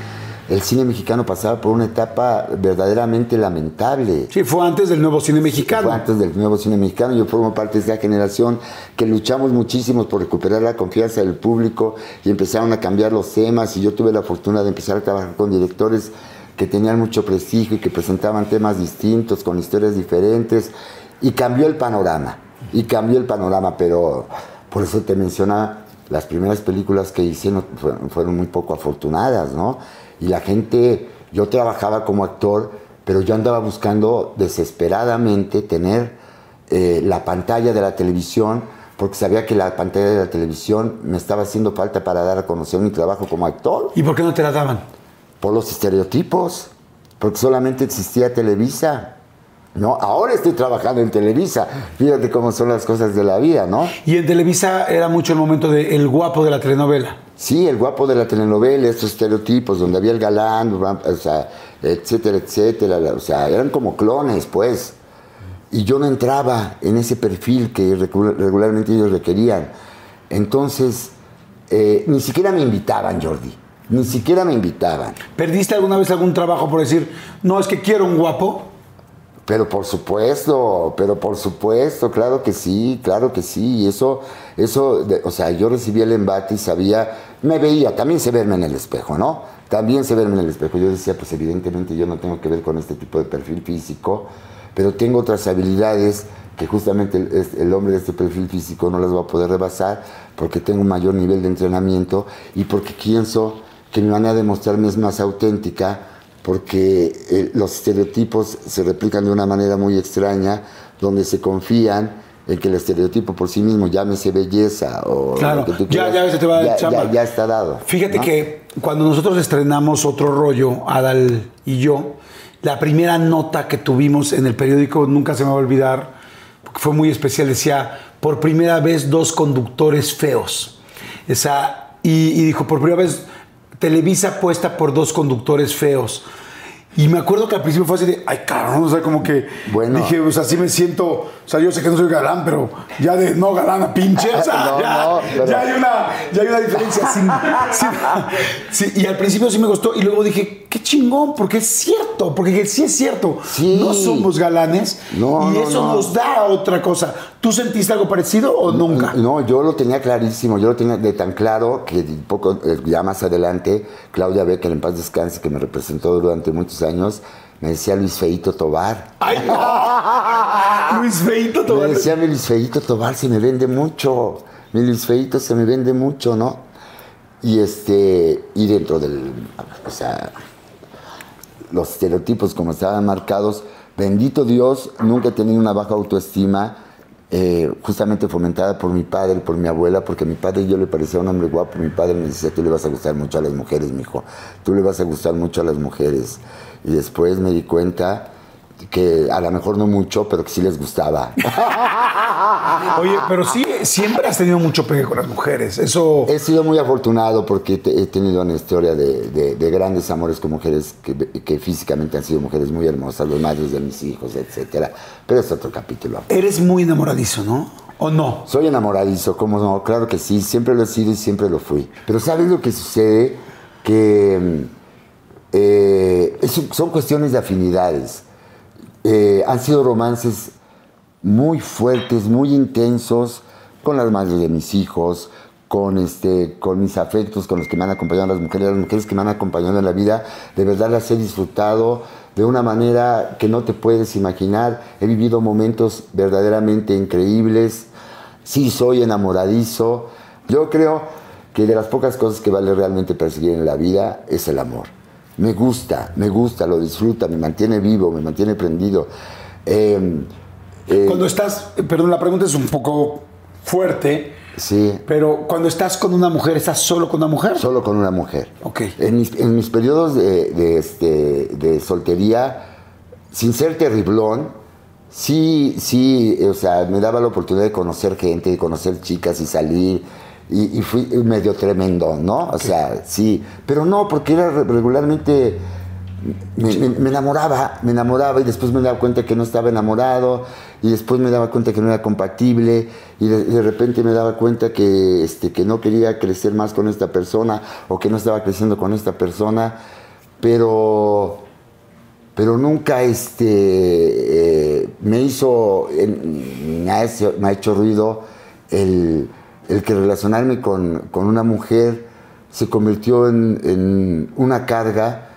el cine mexicano pasaba por una etapa verdaderamente lamentable. Sí, fue antes del nuevo cine mexicano. Fue antes del nuevo cine mexicano. Yo formo parte de esa generación que luchamos muchísimo por recuperar la confianza del público y empezaron a cambiar los temas. Y yo tuve la fortuna de empezar a trabajar con directores que tenían mucho prestigio y que presentaban temas distintos, con historias diferentes. Y cambió el panorama. Y cambió el panorama, pero por eso te mencionaba, las primeras películas que hice no- fueron, fueron muy poco afortunadas, ¿no? Y la gente, yo trabajaba como actor, pero yo andaba buscando desesperadamente tener eh, la pantalla de la televisión, porque sabía que la pantalla de la televisión me estaba haciendo falta para dar a conocer mi trabajo como actor ¿Y por qué no te la daban? por los estereotipos, porque solamente existía Televisa. No, ahora estoy trabajando en Televisa. Fíjate cómo son las cosas de la vida, ¿no? Y en Televisa era mucho el momento de el guapo de la telenovela. Sí, el guapo de la telenovela, estos estereotipos, donde había el galán, o sea, etcétera, etcétera. O sea, eran como clones, pues. Y yo no entraba en ese perfil que regularmente ellos requerían. Entonces, eh, ni siquiera me invitaban, Jordi. Ni siquiera me invitaban. ¿Perdiste alguna vez algún trabajo por decir, no, es que quiero un guapo? Pero por supuesto, pero por supuesto, claro que sí, claro que sí. Y eso, eso, o sea, yo recibí el embate y sabía, me veía, también se verme en el espejo, ¿no? También se verme en el espejo. Yo decía, pues evidentemente yo no tengo que ver con este tipo de perfil físico, pero tengo otras habilidades que justamente el, el hombre de este perfil físico no las va a poder rebasar porque tengo un mayor nivel de entrenamiento y porque pienso que mi manera de mostrarme es más auténtica porque eh, los estereotipos se replican de una manera muy extraña, donde se confían en que el estereotipo por sí mismo, llámese belleza o claro, que tú ya, ya, te va ya, ya, ya, está dado. Fíjate que cuando nosotros estrenamos otro rollo, Adal y yo, la primera nota que tuvimos en el periódico, nunca se me va a olvidar, porque fue muy especial, decía, por primera vez dos conductores feos. Esa, y, y dijo, por primera vez Televisa apuesta por dos conductores feos. Y me acuerdo que al principio fue así de, ay, cabrón, o sea, como que bueno. dije, o sea, sí me siento, o sea, yo sé que no soy galán, pero ya de no galán a pinche, o sea, ya, hay una, ya hay una diferencia. sí, y al principio sí me gustó, y luego dije, qué chingón, porque es cierto, porque sí es cierto, no somos galanes, y eso nos da otra cosa. ¿Tú sentiste algo parecido o nunca? No, yo lo tenía clarísimo, yo lo tenía de tan claro que poco, eh, ya más adelante, Claudia Becker, en paz descanse, que me representó durante muchos años, me decía Luis Feito Tobar. ¡Ay, Luis Feito Tobar. Me decía mi Luis Feito Tobar, se me vende mucho. Mi Luis Feito se me vende mucho, ¿no? Y este, y dentro del, o sea, los estereotipos como estaban marcados, bendito Dios, nunca he tenido una baja autoestima eh, justamente fomentada por mi padre, por mi abuela, porque a mi padre yo le parecía un hombre guapo. Mi padre me decía, tú le vas a gustar mucho a las mujeres, mi hijo. Tú le vas a gustar mucho a las mujeres. Y después me di cuenta que a lo mejor no mucho, pero que sí les gustaba. Oye, pero sí, siempre has tenido mucho pegue con las mujeres. Eso. He sido muy afortunado porque he tenido una historia de, grandes amores con mujeres que, físicamente han sido mujeres muy hermosas, los madres de mis hijos, etcétera. Pero es otro capítulo. Eres muy enamoradizo, ¿no? ¿O no? Soy enamoradizo, ¿cómo no? Claro que sí, siempre lo he sido y siempre lo fui. Pero ¿sabes lo que sucede? Que eh, son cuestiones de afinidades. Eh, han sido romances muy fuertes, muy intensos, con las madres de mis hijos, con, este, con mis afectos, con los que me han acompañado las mujeres, las mujeres que me han acompañado en la vida, de verdad las he disfrutado de una manera que no te puedes imaginar. He vivido momentos verdaderamente increíbles. Sí, soy enamoradizo. Yo creo que de las pocas cosas que vale realmente perseguir en la vida es el amor. Me gusta, me gusta, lo disfruta, me mantiene vivo, me mantiene prendido. Em, eh, cuando estás, perdón, la pregunta es un poco fuerte. Sí. Pero cuando estás con una mujer, ¿estás solo con una mujer? Solo con una mujer. Ok. En mis, periodos de, este, de soltería, sin ser terriblón, sí, sí, o sea, me daba la oportunidad de conocer gente, de conocer chicas y salir y, fui medio tremendo, ¿no? O sea, sí, pero no, porque era regularmente... Me, enamoraba, me enamoraba y después me daba cuenta que no estaba enamorado y después me daba cuenta que no era compatible y de, repente me daba cuenta que, este, que no quería crecer más con esta persona o que no estaba creciendo con esta persona, pero, pero nunca este, eh, me hizo, me ha hecho ruido el el que relacionarme con, una mujer se convirtió en, una carga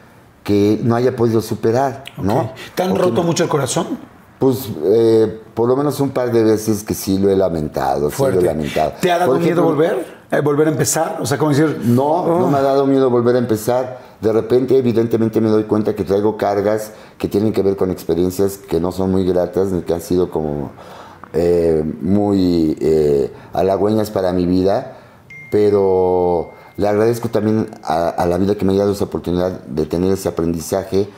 que no haya podido superar, ¿no? ¿Te han roto mucho el corazón? Pues eh, por lo menos un par de veces que sí lo he lamentado, sí lo he lamentado. ¿Te ha dado miedo volver? Eh, ¿Volver a empezar? O sea, como decir... No, no oh. me ha dado miedo volver a empezar. De repente, evidentemente, me doy cuenta que traigo cargas que tienen que ver con experiencias que no son muy gratas, ni que han sido como eh, muy eh, halagüeñas para mi vida, pero le agradezco también a, la vida que me ha dado esa oportunidad de tener ese aprendizaje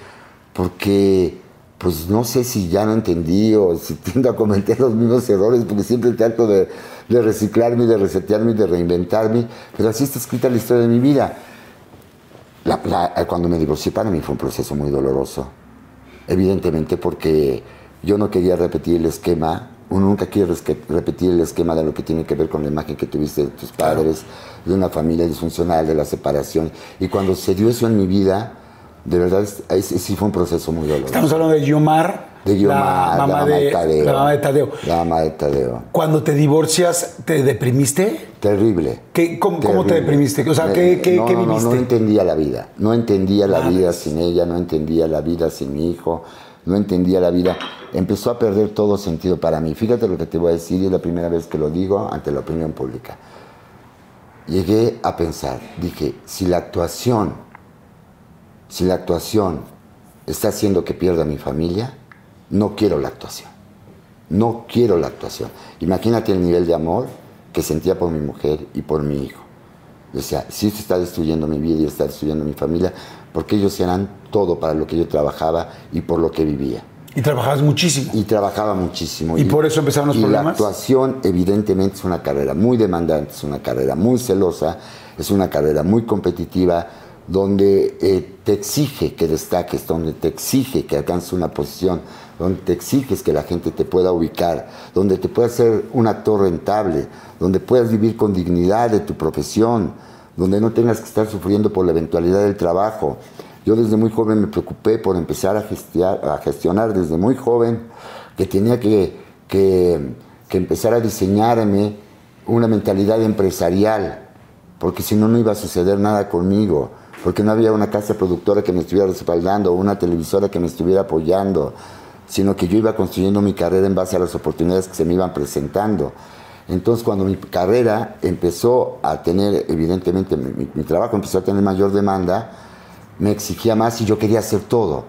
porque pues no sé si ya no entendí o si tiendo a cometer los mismos errores, porque siempre trato de, de reciclarme, de resetearme, de reinventarme, pero así está escrita la historia de mi vida. cuando me divorcié para mí fue un proceso muy doloroso, evidentemente porque yo no quería repetir el esquema, uno nunca quiere repetir el esquema de lo que tiene que ver con la imagen que tuviste de tus padres, de una familia disfuncional, de la separación, y cuando se dio eso en mi vida, de verdad, sí fue un proceso muy doloroso. Estamos hablando de Yomar. De Yomar, la mamá, de, Tadeo. La mamá de Tadeo. La mamá de Tadeo. Cuando te divorcias, ¿te deprimiste? Terrible. ¿Qué, cómo, te deprimiste? O sea, ¿qué, qué, no, ¿qué, viviste? No, no entendía la vida. No entendía la vida sin ella, no entendía la vida sin mi hijo, no entendía la vida. Empezó a perder todo sentido para mí. Fíjate lo que te voy a decir, y es la primera vez que lo digo ante la opinión pública. Llegué a pensar, dije, si la actuación, si la actuación está haciendo que pierda mi familia, no quiero la actuación. No quiero la actuación. Imagínate el nivel de amor que sentía por mi mujer y por mi hijo. Decía, si esto está destruyendo mi vida y está destruyendo mi familia, porque ellos eran todo para lo que yo trabajaba y por lo que vivía. Y trabajabas muchísimo. Y trabajaba muchísimo. Y, por eso empezaron los y problemas. La actuación, evidentemente, es una carrera muy demandante, es una carrera muy celosa, es una carrera muy competitiva donde eh, te exige que destaques, donde te exige que alcances una posición, donde te exiges que la gente te pueda ubicar, donde te puedas ser un actor rentable, donde puedas vivir con dignidad de tu profesión, donde no tengas que estar sufriendo por la eventualidad del trabajo. Yo desde muy joven me preocupé por empezar a, a gestionar desde muy joven, que tenía que, que, que empezar a diseñarme una mentalidad empresarial, porque si no, no iba a suceder nada conmigo porque no había una casa productora que me estuviera respaldando una televisora que me estuviera apoyando, sino que yo iba construyendo mi carrera en base a las oportunidades que se me iban presentando. Entonces, cuando mi carrera empezó a tener, evidentemente, mi, trabajo empezó a tener mayor demanda, me exigía más y yo quería hacer todo.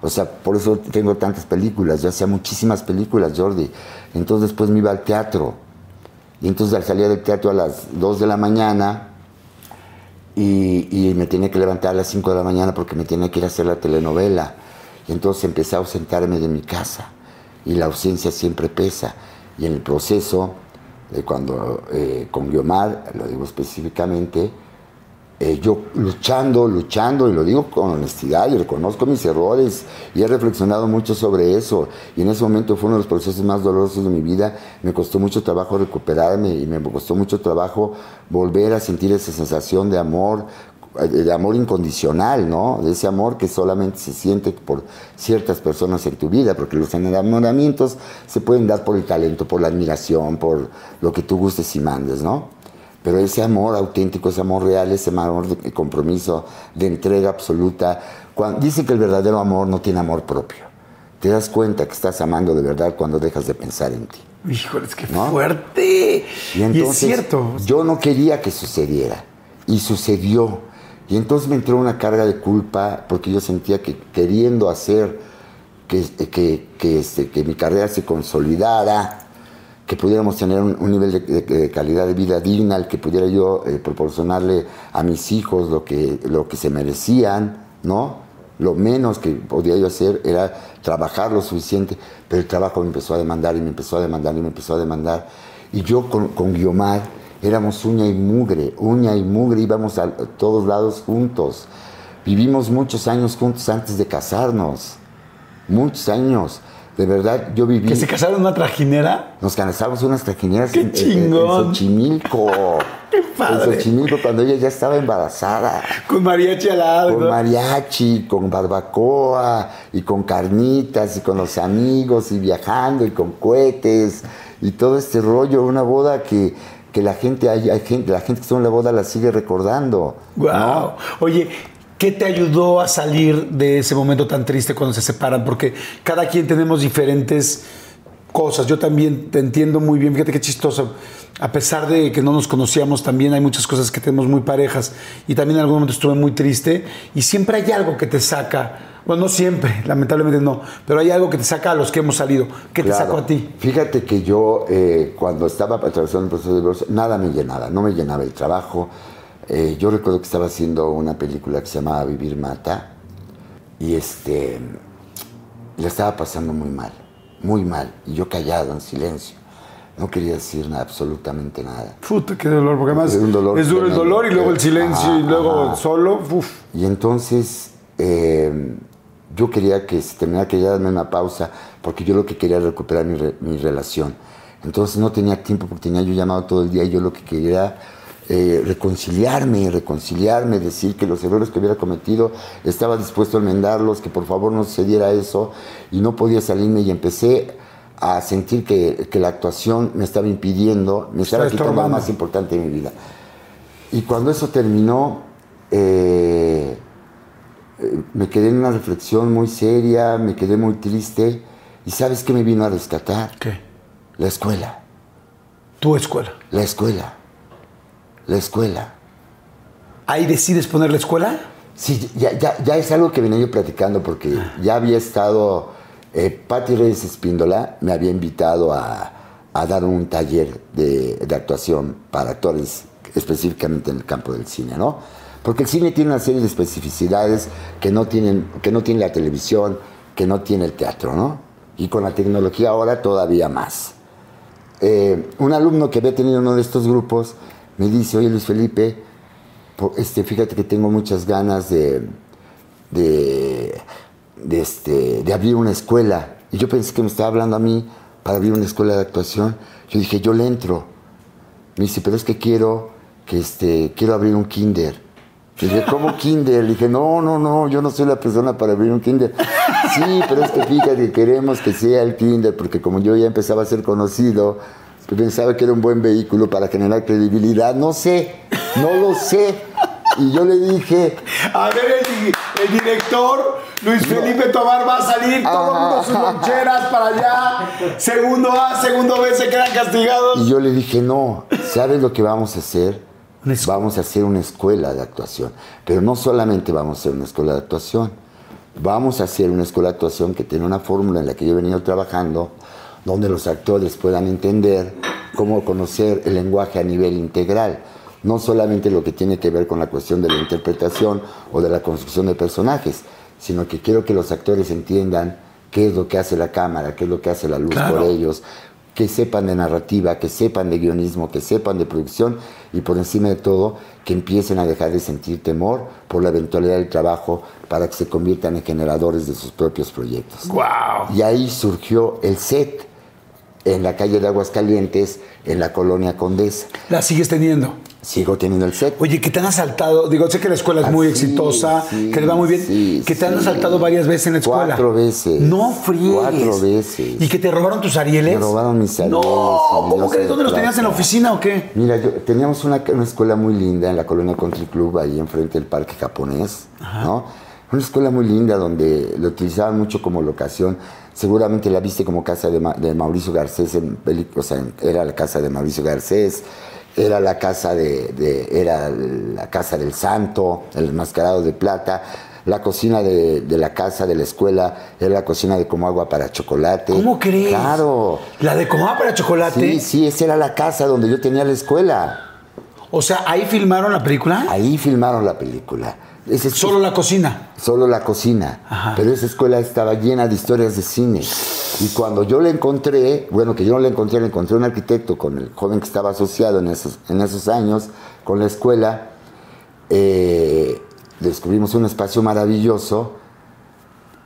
O sea, por eso tengo tantas películas, yo hacía muchísimas películas, Jordi. Entonces después me iba al teatro. Y entonces al salir del teatro a las 2 de la mañana, y, me tenía que levantar a las 5 de la mañana porque me tenía que ir a hacer la telenovela. Y entonces empecé a ausentarme de mi casa y la ausencia siempre pesa. Y en el proceso, de cuando eh, con Guiomar, lo digo específicamente, eh, yo luchando, luchando, y lo digo con honestidad, y reconozco mis errores, y he reflexionado mucho sobre eso, y en ese momento fue uno de los procesos más dolorosos de mi vida, me costó mucho trabajo recuperarme, y me costó mucho trabajo volver a sentir esa sensación de amor, de amor incondicional, ¿no? De ese amor que solamente se siente por ciertas personas en tu vida, porque los enamoramientos se pueden dar por el talento, por la admiración, por lo que tú gustes y mandes, ¿no? Pero ese amor auténtico, ese amor real, ese amor de compromiso, de entrega absoluta, cuando, dice que el verdadero amor no tiene amor propio. Te das cuenta que estás amando de verdad cuando dejas de pensar en ti. Híjole, es que fuerte. Y, entonces, es cierto. Yo no quería que sucediera. Y sucedió. Y entonces me entró una carga de culpa porque yo sentía que queriendo hacer que, que, que, este, que mi carrera se consolidara, que pudiéramos tener un, nivel de, calidad de vida digna, el que pudiera yo eh, proporcionarle a mis hijos lo que, lo que se merecían, ¿no? Lo menos que podía yo hacer era trabajar lo suficiente, pero el trabajo me empezó a demandar y me empezó a demandar y me empezó a demandar. Y yo con, con Guiomar éramos uña y mugre, uña y mugre, íbamos a todos lados juntos. Vivimos muchos años juntos antes de casarnos, muchos años. De verdad, yo viví. ¿Que se casaron una trajinera? Nos casamos unas trajineras ¡Qué en, chingón! en, Xochimilco. ¡Qué padre! En Xochimilco, cuando ella ya estaba embarazada. Con mariachi al lado. Con mariachi, con barbacoa, y con carnitas, y con los amigos, y viajando, y con cohetes, y todo este rollo. Una boda que, que la gente, hay, hay gente, la gente que estuvo en la boda la sigue recordando. Wow. Oye, ¿Qué te ayudó a salir de ese momento tan triste cuando se separan? Porque cada quien tenemos diferentes cosas. Yo también te entiendo muy bien. Fíjate qué chistoso. A pesar de que no nos conocíamos, también hay muchas cosas que tenemos muy parejas. Y también en algún momento estuve muy triste. Y siempre hay algo que te saca. Bueno, no siempre, lamentablemente no. Pero hay algo que te saca a los que hemos salido. ¿Qué te sacó a ti? Fíjate que yo, eh, cuando estaba atravesando el proceso de divorcio, nada me llenaba. No me llenaba el trabajo eh, yo recuerdo que estaba haciendo una película que se llamaba Vivir Mata y este, le estaba pasando muy mal, muy mal, y yo callado, en silencio. No quería decir nada, absolutamente nada. Puta, qué dolor, porque además Es un dolor es duro el dolor y luego el silencio Ajá, y luego ajá. solo. Uf. Y entonces eh, yo quería que se terminara, quería darme una pausa, porque yo lo que quería era recuperar mi, re- mi relación. Entonces no tenía tiempo porque tenía yo llamado todo el día y yo lo que quería era eh, reconciliarme, reconciliarme, decir que los errores que hubiera cometido estaba dispuesto a enmendarlos, que por favor no sucediera eso y no podía salirme y empecé a sentir que, que la actuación me estaba impidiendo, me estaba quitando lo más importante de mi vida. Y cuando eso terminó, eh, me quedé en una reflexión muy seria, me quedé muy triste. ¿Y sabes qué me vino a rescatar? ¿Qué? La escuela, Tu escuela. la escuela, la escuela. ¿Ahí decides poner la escuela? Sí, ya, ya, ya es algo que venía yo platicando porque ya había estado, eh, Patti Reyes Espíndola me había invitado a, a dar un taller de, de actuación para actores específicamente en el campo del cine, ¿no? Porque el cine tiene una serie de especificidades que no, tienen, que no tiene la televisión, que no tiene el teatro, ¿no? Y con la tecnología ahora todavía más. Eh, un alumno que había tenido uno de estos grupos me dice, oye Luis Felipe, este, fíjate que tengo muchas ganas de, de, de, este, de abrir una escuela. Y yo pensé que me estaba hablando a mí para abrir una escuela de actuación. Yo dije, yo le entro. Me dice, pero es que quiero, que este, quiero abrir un kinder. Dije, ¿cómo kinder? Le dije, no, no, no, yo no soy la persona para abrir un kinder. Sí, pero es que fíjate, queremos que sea el kinder, porque como yo ya empezaba a ser conocido, pues pensaba que era un buen vehículo para generar credibilidad. No sé, no lo sé. Y yo le dije, A ver, el director Luis Felipe Tobar va a salir, todo el mundo sus loncheras para allá. Segundo A, segundo B, se quedan castigados. Y yo le dije, no, ¿sabes lo que vamos a hacer? Vamos a hacer una escuela de actuación. Pero no solamente vamos a hacer una escuela de actuación, vamos a hacer una escuela de actuación que tiene una fórmula en la que yo he venido trabajando, donde los actores puedan entender cómo conocer el lenguaje a nivel integral. No solamente lo que tiene que ver con la cuestión de la interpretación o de la construcción de personajes, sino que quiero que los actores entiendan qué es lo que hace la cámara, qué es lo que hace la luz Claro. por ellos, que sepan de narrativa, que sepan de guionismo, que sepan de producción y por encima de todo que empiecen a dejar de sentir temor por la eventualidad del trabajo para que se conviertan en generadores de sus propios proyectos. ¡Wow! Y ahí surgió el set en la calle de Aguascalientes, en la colonia Condesa. La sigues teniendo. Sigo teniendo el set. Oye, que te han asaltado, digo, sé que la escuela es muy Ah, exitosa, sí, que le va muy bien, sí, que te han sí. asaltado varias veces en la escuela. Cuatro veces. No friegues. Cuatro veces. ¿Y que te robaron tus arieles? Me robaron mis arieles, No, ¿cómo crees? de ¿Dónde los tenías en la oficina o qué? Mira, yo, teníamos una, una escuela muy linda en la colonia Country Club, ahí enfrente del parque japonés, ¿no? Una escuela muy linda donde lo utilizaban mucho como locación. Seguramente la viste como casa de, Ma- de Mauricio Garcés, en o sea, era la casa de Mauricio Garcés, era la casa de, de- era la casa del Santo, el mascarado de plata. La cocina de, de la casa de la escuela era la cocina de como agua para chocolate. ¿Cómo crees? Claro. La de Comada para Chocolate. Sí, sí, esa era la casa donde yo tenía la escuela. O sea, ahí filmaron la película. Ahí filmaron la película. Esa es- Solo la cocina. solo la cocina. Ajá. Pero esa escuela estaba llena de historias de cine. Y cuando yo la encontré, bueno, que yo no la encontré, la encontré un arquitecto con el joven que estaba asociado en esos, en esos años con la escuela, eh, descubrimos un espacio maravilloso.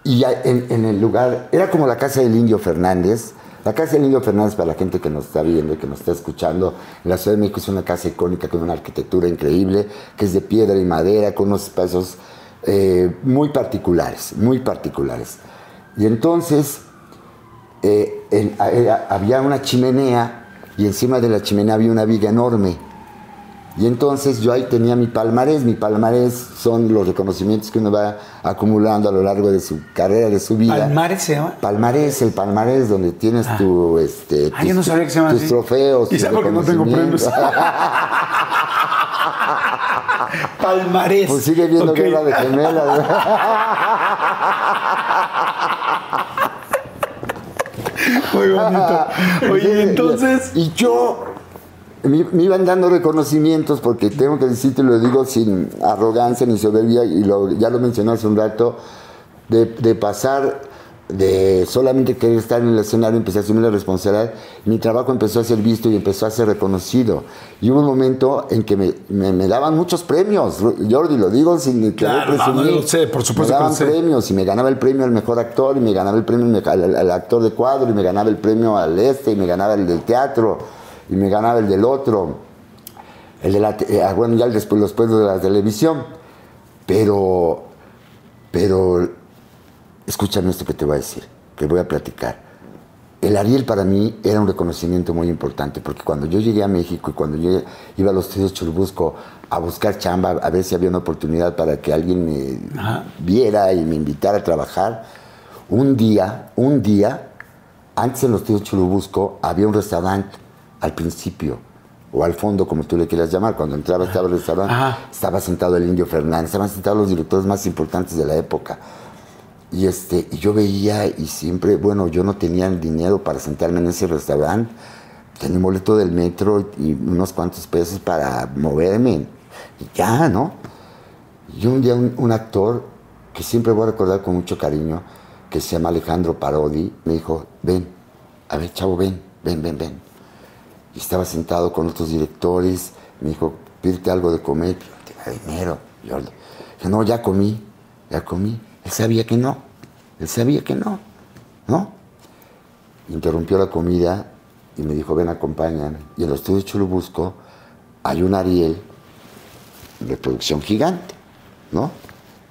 Y en, en el lugar, era como la casa del Indio Fernández. La casa del Indio Fernández, para la gente que nos está viendo y que nos está escuchando, en la Ciudad de México es una casa icónica con una arquitectura increíble, que es de piedra y madera, con unos espacios eh, muy particulares, muy particulares. Y entonces eh, en- a- era- había una chimenea y encima de la chimenea había una viga enorme. Y entonces yo ahí tenía mi palmarés. Mi palmarés son los reconocimientos que uno va acumulando a lo largo de su carrera, de su vida. ¿Palmares se llama? Palmarés, el palmarés donde tienes tu, este, Ah, yo no sabía que se llama tus así. trofeos. Quizá porque no tengo premios. Palmarés. pues sigue viendo Ok. Guerra de Gemelas. Muy bonito. Oye, entonces. Y yo me, me iban dando reconocimientos porque tengo que decirte, lo digo sin arrogancia ni soberbia, y lo- ya lo mencioné hace un rato, de, de pasar de solamente querer estar en el escenario, empecé a asumir la responsabilidad, mi trabajo empezó a ser visto y empezó a ser reconocido. Y hubo un momento en que me, me- me daban muchos premios, Jordi, lo digo sin querer Claro, no, presumir. no, lo sé, por supuesto Me que daban sé. premios y me ganaba el premio al mejor actor y me ganaba el premio al- al actor de cuadro y me ganaba el premio al este y me ganaba el del teatro y me ganaba el del otro. El de la, eh, bueno, ya después, premios de la televisión. Pero, pero escúchame esto que te voy a decir, que voy a platicar. El Ariel para mí era un reconocimiento muy importante, porque cuando yo llegué a México y cuando yo iba a los estudios Churubusco a buscar chamba, a ver si había una oportunidad para que alguien me viera y me invitara a trabajar, un día, un día, antes en los estudios Churubusco había un restaurante al principio, o al fondo, como tú le quieras llamar, cuando entraba estaba el restaurante, Ajá. estaba sentado el Indio Fernández, estaban sentados los directores más importantes de la época. Y, este, y yo veía y siempre, bueno, yo no tenía el dinero para sentarme en ese restaurante. Tenía un boleto del metro y unos cuantos pesos para moverme. Y ya, ¿no? Y un día un, un actor que siempre voy a recordar con mucho cariño, que se llama Alejandro Parodi, me dijo, ven, a ver, chavo, ven, ven, ven, ven. Estaba sentado con otros directores, me dijo, pídete algo de comer, dinero. Yo dije, no, ya comí, ya comí. Él sabía que no, él sabía que no, ¿no? Interrumpió la comida y me dijo, ven, acompáñame. Y en los estudios Churubusco hay un Ariel de producción gigante, ¿no?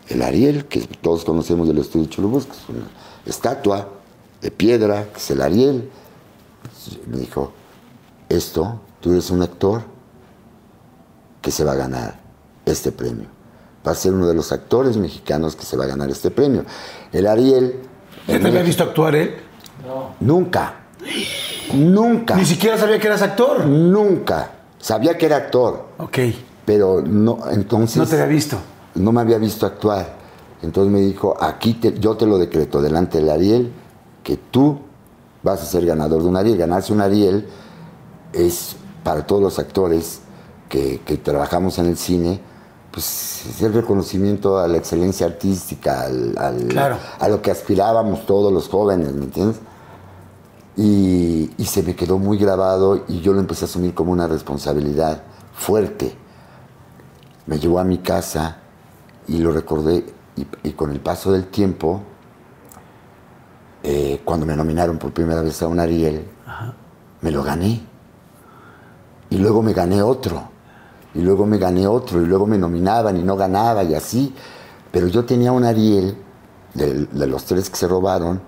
El Ariel, que todos conocemos del estudio Churubusco, es una estatua de piedra, que es el Ariel. Me dijo, esto, tú eres un actor que se va a ganar este premio. Va a ser uno de los actores mexicanos que se va a ganar este premio. El Ariel... ¿Ya te había visto actuar él? Nunca. Nunca. Ni siquiera sabía que eras actor. Nunca. Sabía que era actor, Ok. pero no, entonces... No te había visto. no me había visto actuar. Entonces me dijo, aquí te- yo te lo decreto delante del Ariel, que tú vas a ser ganador de un Ariel. Ganarse un Ariel es para todos los actores que, que trabajamos en el cine, pues es el reconocimiento a la excelencia artística, al- al- Claro. a lo que aspirábamos todos los jóvenes, ¿me entiendes? Y, y se me quedó muy grabado y yo lo empecé a asumir como una responsabilidad fuerte. Me llevó a mi casa y lo recordé y, y con el paso del tiempo, eh, cuando me nominaron por primera vez a un Ariel, me lo gané. Y luego me gané otro. Y luego me gané otro. Y luego me nominaban y no ganaba y así. Pero yo tenía un Ariel, de, los tres que se robaron,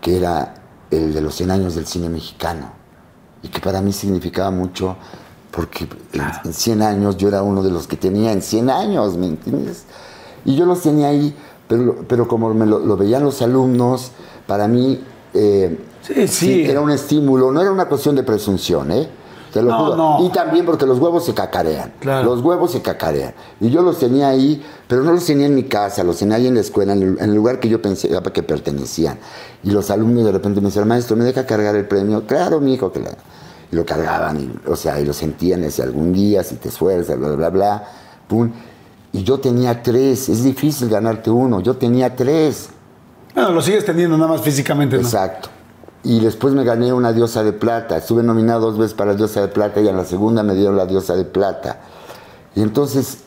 que era el de los 100 años del cine mexicano. Y que para mí significaba mucho porque en, en 100 años yo era uno de los que tenía en 100 años, ¿me entiendes? Y yo los tenía ahí, pero, pero como me lo, lo veían los alumnos, para mí eh, Sí, sí. era un estímulo, no era una cuestión de presunción, ¿eh? Te lo No, juro. no. Y también porque los huevos se cacarean. Claro. Los huevos se cacarean. Y yo los tenía ahí, pero no los tenía en mi casa, los tenía ahí en la escuela, en el, en el lugar que yo pensaba que pertenecían. Y los alumnos de repente me decían, maestro, ¿me deja cargar el premio? Claro, mi hijo, que la... Y lo cargaban, y, o sea, y lo sentían, ese algún día, si te esfuerzas, bla, bla, bla, pum. Y yo tenía tres, es difícil ganarte uno, yo tenía tres. Bueno, lo sigues teniendo nada más físicamente, ¿no? Exacto. Y después me gané una diosa de plata. Estuve nominado dos veces para la diosa de plata y en la segunda me dieron la diosa de plata. Y entonces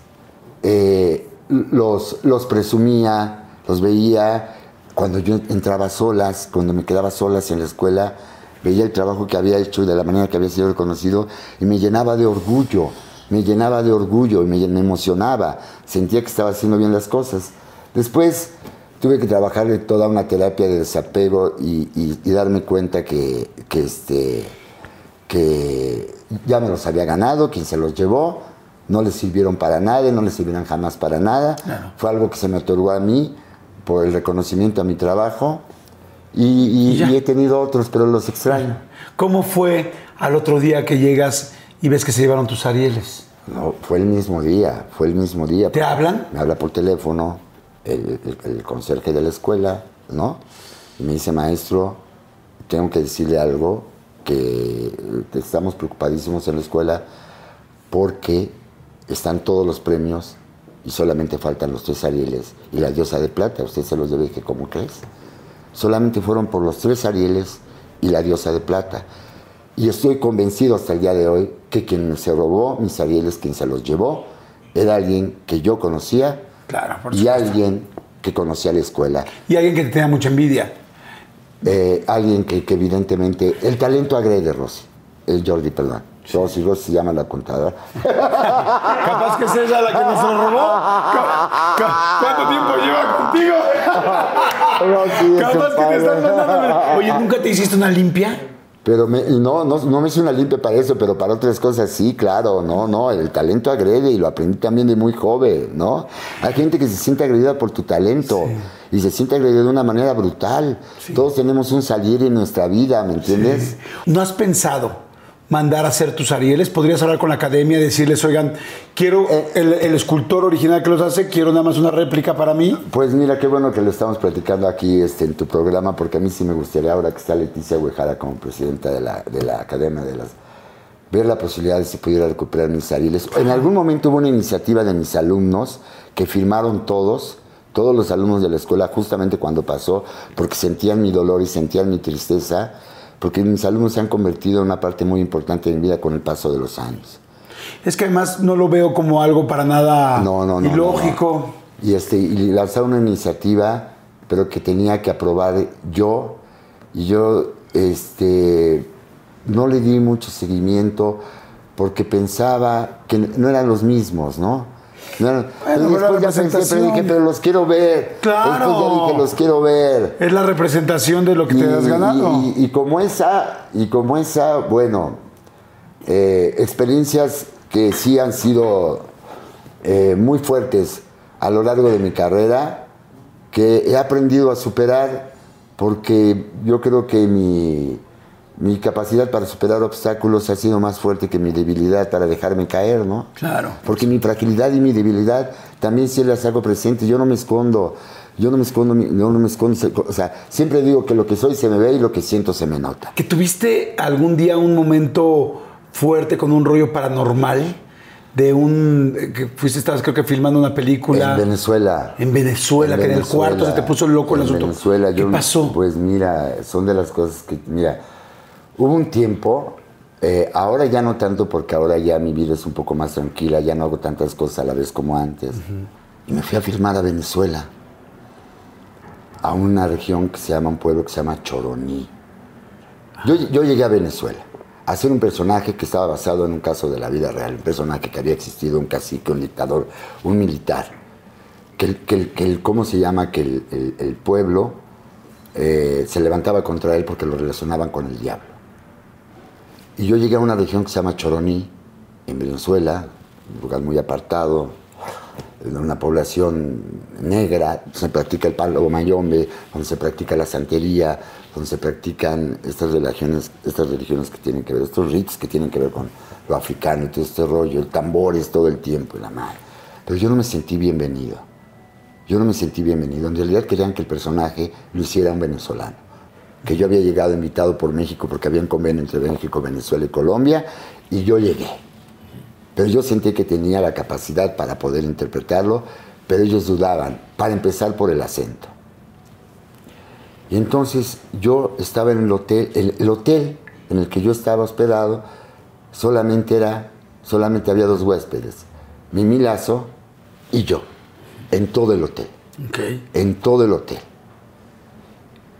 eh, los, los presumía, los veía. Cuando yo entraba solas, cuando me quedaba solas en la escuela, veía el trabajo que había hecho y de la manera que había sido reconocido y me llenaba de orgullo, me llenaba de orgullo y me, me emocionaba. Sentía que estaba haciendo bien las cosas. Después tuve que trabajar en toda una terapia de desapego y, y- y darme cuenta que, que, este, que ya me los había ganado, quien se los llevó, no les sirvieron para nada, no les sirvieron jamás para nada. Fue algo que se me otorgó a mí por el reconocimiento a mi trabajo y he tenido otros, pero los extraño. ¿Cómo fue al otro día que llegas y ves que se llevaron tus Arieles? No, fue el mismo día, fue el mismo día. ¿Te hablan? Me habla por teléfono el, el- conserje de la escuela, ¿no? Me dice, maestro, tengo que decirle algo, que estamos preocupadísimos en la escuela porque están todos los premios y solamente faltan los tres Arieles y la diosa de plata. Usted se los debe que, ¿cómo crees? Solamente fueron por los tres Arieles y la diosa de plata. Y estoy convencido hasta el día de hoy que quien se robó mis Arieles, quien se los llevó, era alguien que yo conocía Claro, por y alguien que conocía la escuela. Y alguien que te tenía mucha envidia. Eh, alguien que, que evidentemente... El talento agrede, Rosy. El Jordi, perdón. Rosy, Rosy se llama la contadora. Capaz que es ella la que nos lo robó. ¿Cuánto tiempo lleva contigo? Rosy, Capaz que te están mandando. Oye, ¿nunca te hiciste una limpia? Pero me- no, no, no me hice una limpia para eso, pero para otras cosas sí, claro, no, no, el talento agrede y lo aprendí también de muy joven, ¿no? Hay gente que se siente agredida por tu talento y se siente agredida de una manera brutal. Todos tenemos un salir en nuestra vida, ¿me entiendes? ¿No has pensado mandar a hacer tus Arieles? ¿Podrías hablar con la academia y decirles, oigan, quiero Eh. el, escultor original que los hace, quiero nada más una réplica para mí? Pues mira, qué bueno que lo estamos platicando aquí este, en tu programa, porque a mí sí me gustaría, ahora que está Leticia Huejara como presidenta de la, de la Academia de las... ver la posibilidad de si pudiera recuperar mis ariles. En algún momento hubo una iniciativa de mis alumnos que firmaron todos, todos los alumnos de la escuela, justamente cuando pasó, porque sentían mi dolor y sentían mi tristeza, porque mis alumnos se han convertido en una parte muy importante de mi vida con el paso de los años. Es que además no lo veo como algo para nada No, no, no. ilógico. Y, este, y una iniciativa, pero que tenía que aprobar yo. Y yo este, no le di mucho seguimiento porque pensaba que no eran los mismos, ¿no? No Bueno, después ya pensé, pero dije, pero los quiero ver. Claro. Después ya dije, los quiero ver. Es la representación de lo que te has Y- ganado. Y, y como esa, y como esa, bueno, eh, experiencias que sí han sido eh, muy fuertes a lo largo de mi carrera, que he aprendido a superar porque yo creo que mi, mi capacidad para superar obstáculos ha sido más fuerte que mi debilidad para dejarme caer, ¿no? Claro. Porque mi fragilidad y mi debilidad también sí las hago presentes. Yo no me escondo. Yo no me escondo, yo no me escondo. O sea, siempre digo que lo que soy se me ve y lo que siento se me nota. ¿Que tuviste algún día un momento fuerte con un rollo paranormal? De un. eh, que fuiste, estabas creo que filmando una película. En Venezuela. En Venezuela, que en el cuarto se te puso loco el en asunto. Venezuela, ¿Qué yo, pasó? Pues mira, son de las cosas que, mira, hubo un tiempo, eh, ahora ya no tanto porque ahora ya mi vida es un poco más tranquila, ya no hago tantas cosas a la vez como antes. Y me fui a filmar a Venezuela, a una región que se llama, un pueblo que se llama Choroní. Yo, yo llegué a Venezuela a ser un personaje que estaba basado en un caso de la vida real, un personaje que había existido, un cacique, un dictador, un militar. Que, el- que el- que el- ¿Cómo se llama? Que el pueblo eh, se levantaba contra él porque lo relacionaban con el diablo. Y yo llegué a una región que se llama Choroní, en Venezuela, un lugar muy apartado, de una población negra, donde se practica el palo mayombe, donde se practica la santería, donde se practican estas religiones, estas religiones que tienen que ver, estos ritos que tienen que ver con lo africano y todo este rollo, tambores todo el tiempo y la madre. Pero yo no me sentí bienvenido. Yo no me sentí bienvenido. En realidad querían que el personaje lo hiciera un venezolano. Que yo había llegado invitado por México porque había un convenio entre México, Venezuela y Colombia, y yo llegué. Pero yo sentí que tenía la capacidad para poder interpretarlo, pero ellos dudaban, para empezar por el acento. Y entonces yo estaba en el hotel, el, el hotel en el que yo estaba hospedado, solamente era, solamente había dos huéspedes, Mimi Lazo y yo, en todo el hotel, Ok. en todo el hotel.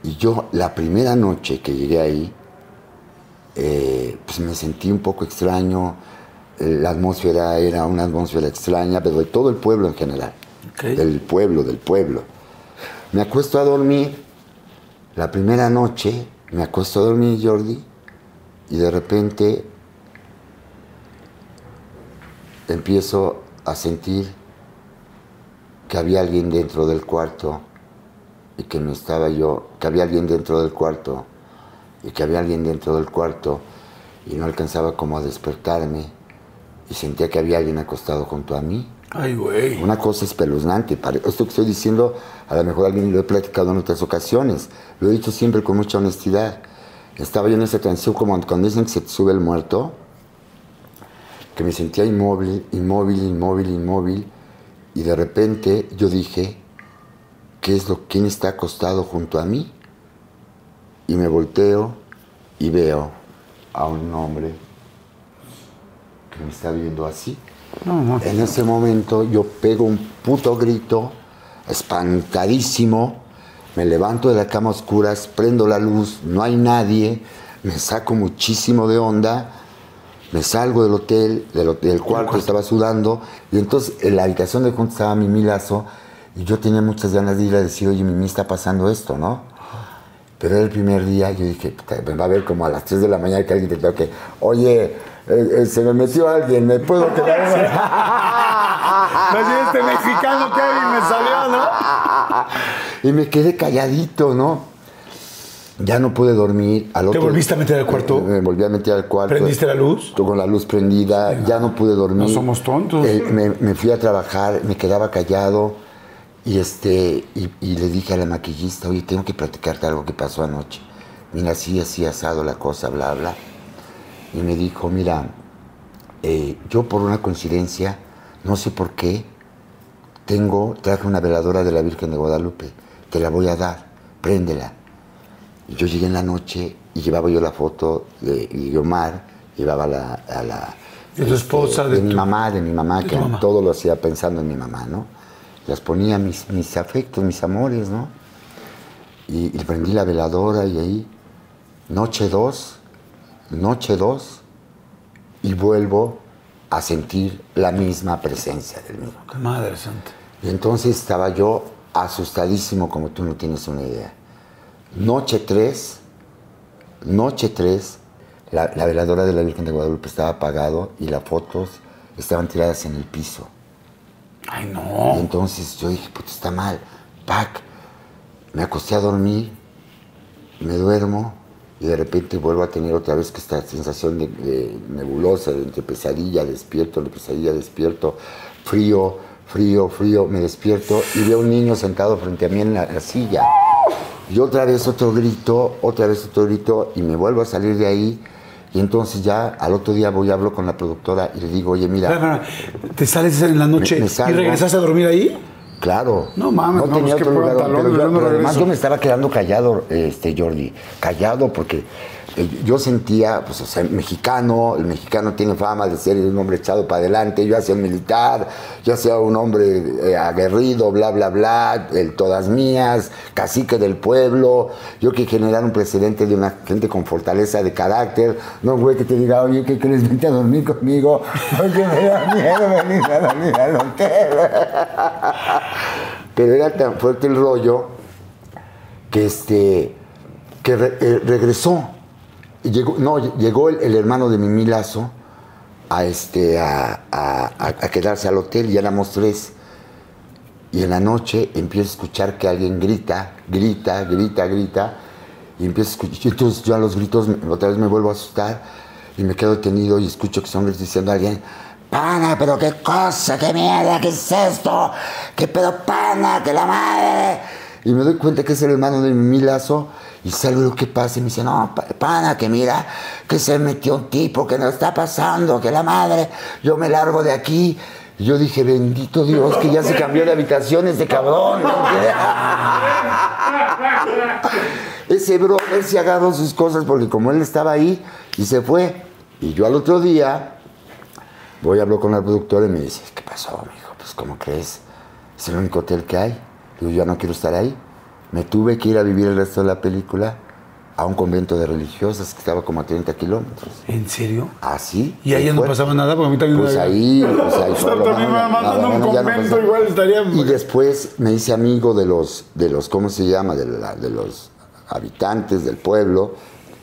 Y yo la primera noche que llegué ahí, eh, pues me sentí un poco extraño, eh, la atmósfera era una atmósfera extraña, pero de todo el pueblo en general, del pueblo, del pueblo. Me acuesto a dormir, la primera noche me acuesto a dormir, Jordi, y de repente empiezo a sentir que había alguien dentro del cuarto y que no estaba yo, que había alguien dentro del cuarto y que había alguien dentro del cuarto y no alcanzaba como a despertarme y sentía que había alguien acostado junto a mí. Ay, güey. Una cosa espeluznante. Esto que estoy diciendo, a lo mejor alguien lo he platicado en otras ocasiones. Lo he dicho siempre con mucha honestidad. Estaba yo en esa transición como cuando dicen que se te sube el muerto, que me sentía inmóvil, inmóvil, inmóvil, inmóvil. Y de repente yo dije, ¿qué es lo quién está acostado junto a mí? Y me volteo y veo a un hombre que me está viendo así. En ese momento yo pego un puto grito, espantadísimo, me levanto de la cama a oscuras, prendo la luz, no hay nadie, me saco muchísimo de onda, me salgo del hotel, del, hotel, del cuarto, estaba sudando, y entonces en la habitación de junto estaba Mimi Lazo, y yo tenía muchas ganas de ir a decir, oye, Mimi, está pasando esto, ¿no? Pero era el primer día, yo dije, "Puta, me va a ver como a las 3 de la mañana que alguien te toque, oye, eh, eh, se me metió alguien, ¿me puedo quedar? Más este mexicano Kevin me salió, ¿no? y me quedé calladito, ¿no? Ya no pude dormir. Al ¿Te otro, volviste a meter al cuarto? Me, me volví a meter al cuarto. ¿Prendiste la luz? Con la luz prendida, ya no pude dormir. No somos tontos. Eh, me, me fui a trabajar, me quedaba callado y, este, y, y le dije a la maquillista, oye, tengo que platicarte algo que pasó anoche. Mira, así, así, asado la cosa, bla, bla. Y me dijo, mira, eh, yo por una coincidencia, no sé por qué, tengo, traje una veladora de la Virgen de Guadalupe, te la voy a dar, préndela. Y yo llegué en la noche y llevaba yo la foto de Guiomar, llevaba la, a la... De tu esposa, de, de mi mamá, de mi mamá, de que mamá. todo lo hacía pensando en mi mamá, ¿no? Las ponía mis, mis afectos, mis amores, ¿no? Y, y prendí la veladora y ahí, noche dos, noche dos, y vuelvo a sentir la misma presencia del mismo. Madre santa. Y entonces estaba yo asustadísimo como tú no tienes una idea. Noche 3, noche 3, la, la veladora de la Virgen de Guadalupe estaba apagado y las fotos estaban tiradas en el piso. Ay, Y no. entonces yo dije, puta, está mal. Pac, me acosté a dormir, me duermo y de repente vuelvo a tener otra vez que esta sensación de, de nebulosa, de pesadilla, despierto, de pesadilla, despierto, frío, frío, frío, me despierto y veo un niño sentado frente a mí en la, la silla. Y otra vez otro grito, otra vez otro grito y me vuelvo a salir de ahí. Y entonces ya al otro día voy y hablo con la productora y le digo, oye, mira. ¿Te sales en la noche Me- me y salgo. regresaste a dormir ahí? Claro. No mames, no, tenía pues, otro lugar. pantalón, pero yo no pero además yo me estaba quedando callado, este Jordi. Callado porque yo sentía, pues, o sea, mexicano, el mexicano tiene fama de ser un hombre echado para adelante. Yo hacía militar, yo hacía un hombre eh, aguerrido, bla, bla, bla, todas mías, cacique del pueblo. Yo que generar un precedente de una gente con fortaleza de carácter. No, güey, que te diga, oye, ¿qué crees? Vente a dormir conmigo. Porque me da miedo venir a dormir al hotel. Pero era tan fuerte el rollo que este que eh, regresó. No, llegó el, el hermano de Mimi Lazo a este a, a- quedarse al hotel y éramos tres. Y en la noche empiezo a escuchar que alguien grita, grita, grita, grita. Y empiezo a escuchar. Entonces yo a los gritos otra vez me vuelvo a asustar y me quedo detenido y escucho que son gritos diciendo a alguien. Pana, pero qué cosa, qué mierda, qué es esto, qué pedo pana, que la madre. Y me doy cuenta que es el hermano de mi Lazo y salgo lo que pasa y me dice, no, pa- pana, que mira, que se metió un tipo, que no está pasando, que la madre, yo me largo de aquí. Y yo dije, bendito Dios, que ya se cambió de habitación este cabrón. Ese bro, él se agarró sus cosas porque como él estaba ahí y se fue. Y yo al otro día voy a hablar con la productora y me dice, ¿qué pasó, mijo? Pues, ¿cómo crees? Es el único hotel que hay. Digo, yo ya no quiero estar ahí. Me tuve que ir a vivir el resto de la película a un convento de religiosas que estaba como a 30 kilómetros. ¿En serio? Así. Y ahí no pasaba nada, porque a mí también Pues me- ahí, pues ahí también me mandan un no convento, igual estaría- Y después me hice amigo de los, de los ¿cómo se llama? De, la- de los habitantes del pueblo,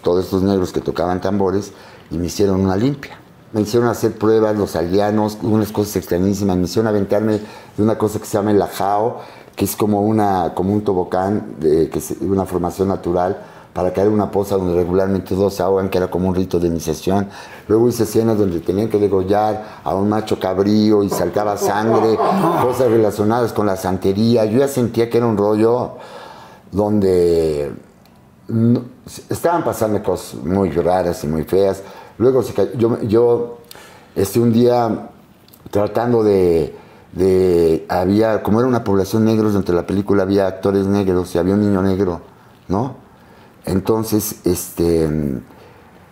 todos estos negros que tocaban tambores, y me hicieron una limpia. Me hicieron hacer pruebas, los aldeanos, unas cosas extrañísimas. Me hicieron aventarme de una cosa que se llama el ajao, que es como, una, como un tobocán, de, que es una formación natural, para caer en una poza donde regularmente dos se ahogan, que era como un rito de iniciación. Luego hice escenas donde tenían que degollar a un macho cabrío y saltaba sangre, cosas relacionadas con la santería. Yo ya sentía que era un rollo donde estaban pasando cosas muy raras y muy feas. Luego yo, yo este, un día tratando de, de había, como era una población negros, dentro de la película había actores negros y había un niño negro, ¿no? Entonces, este,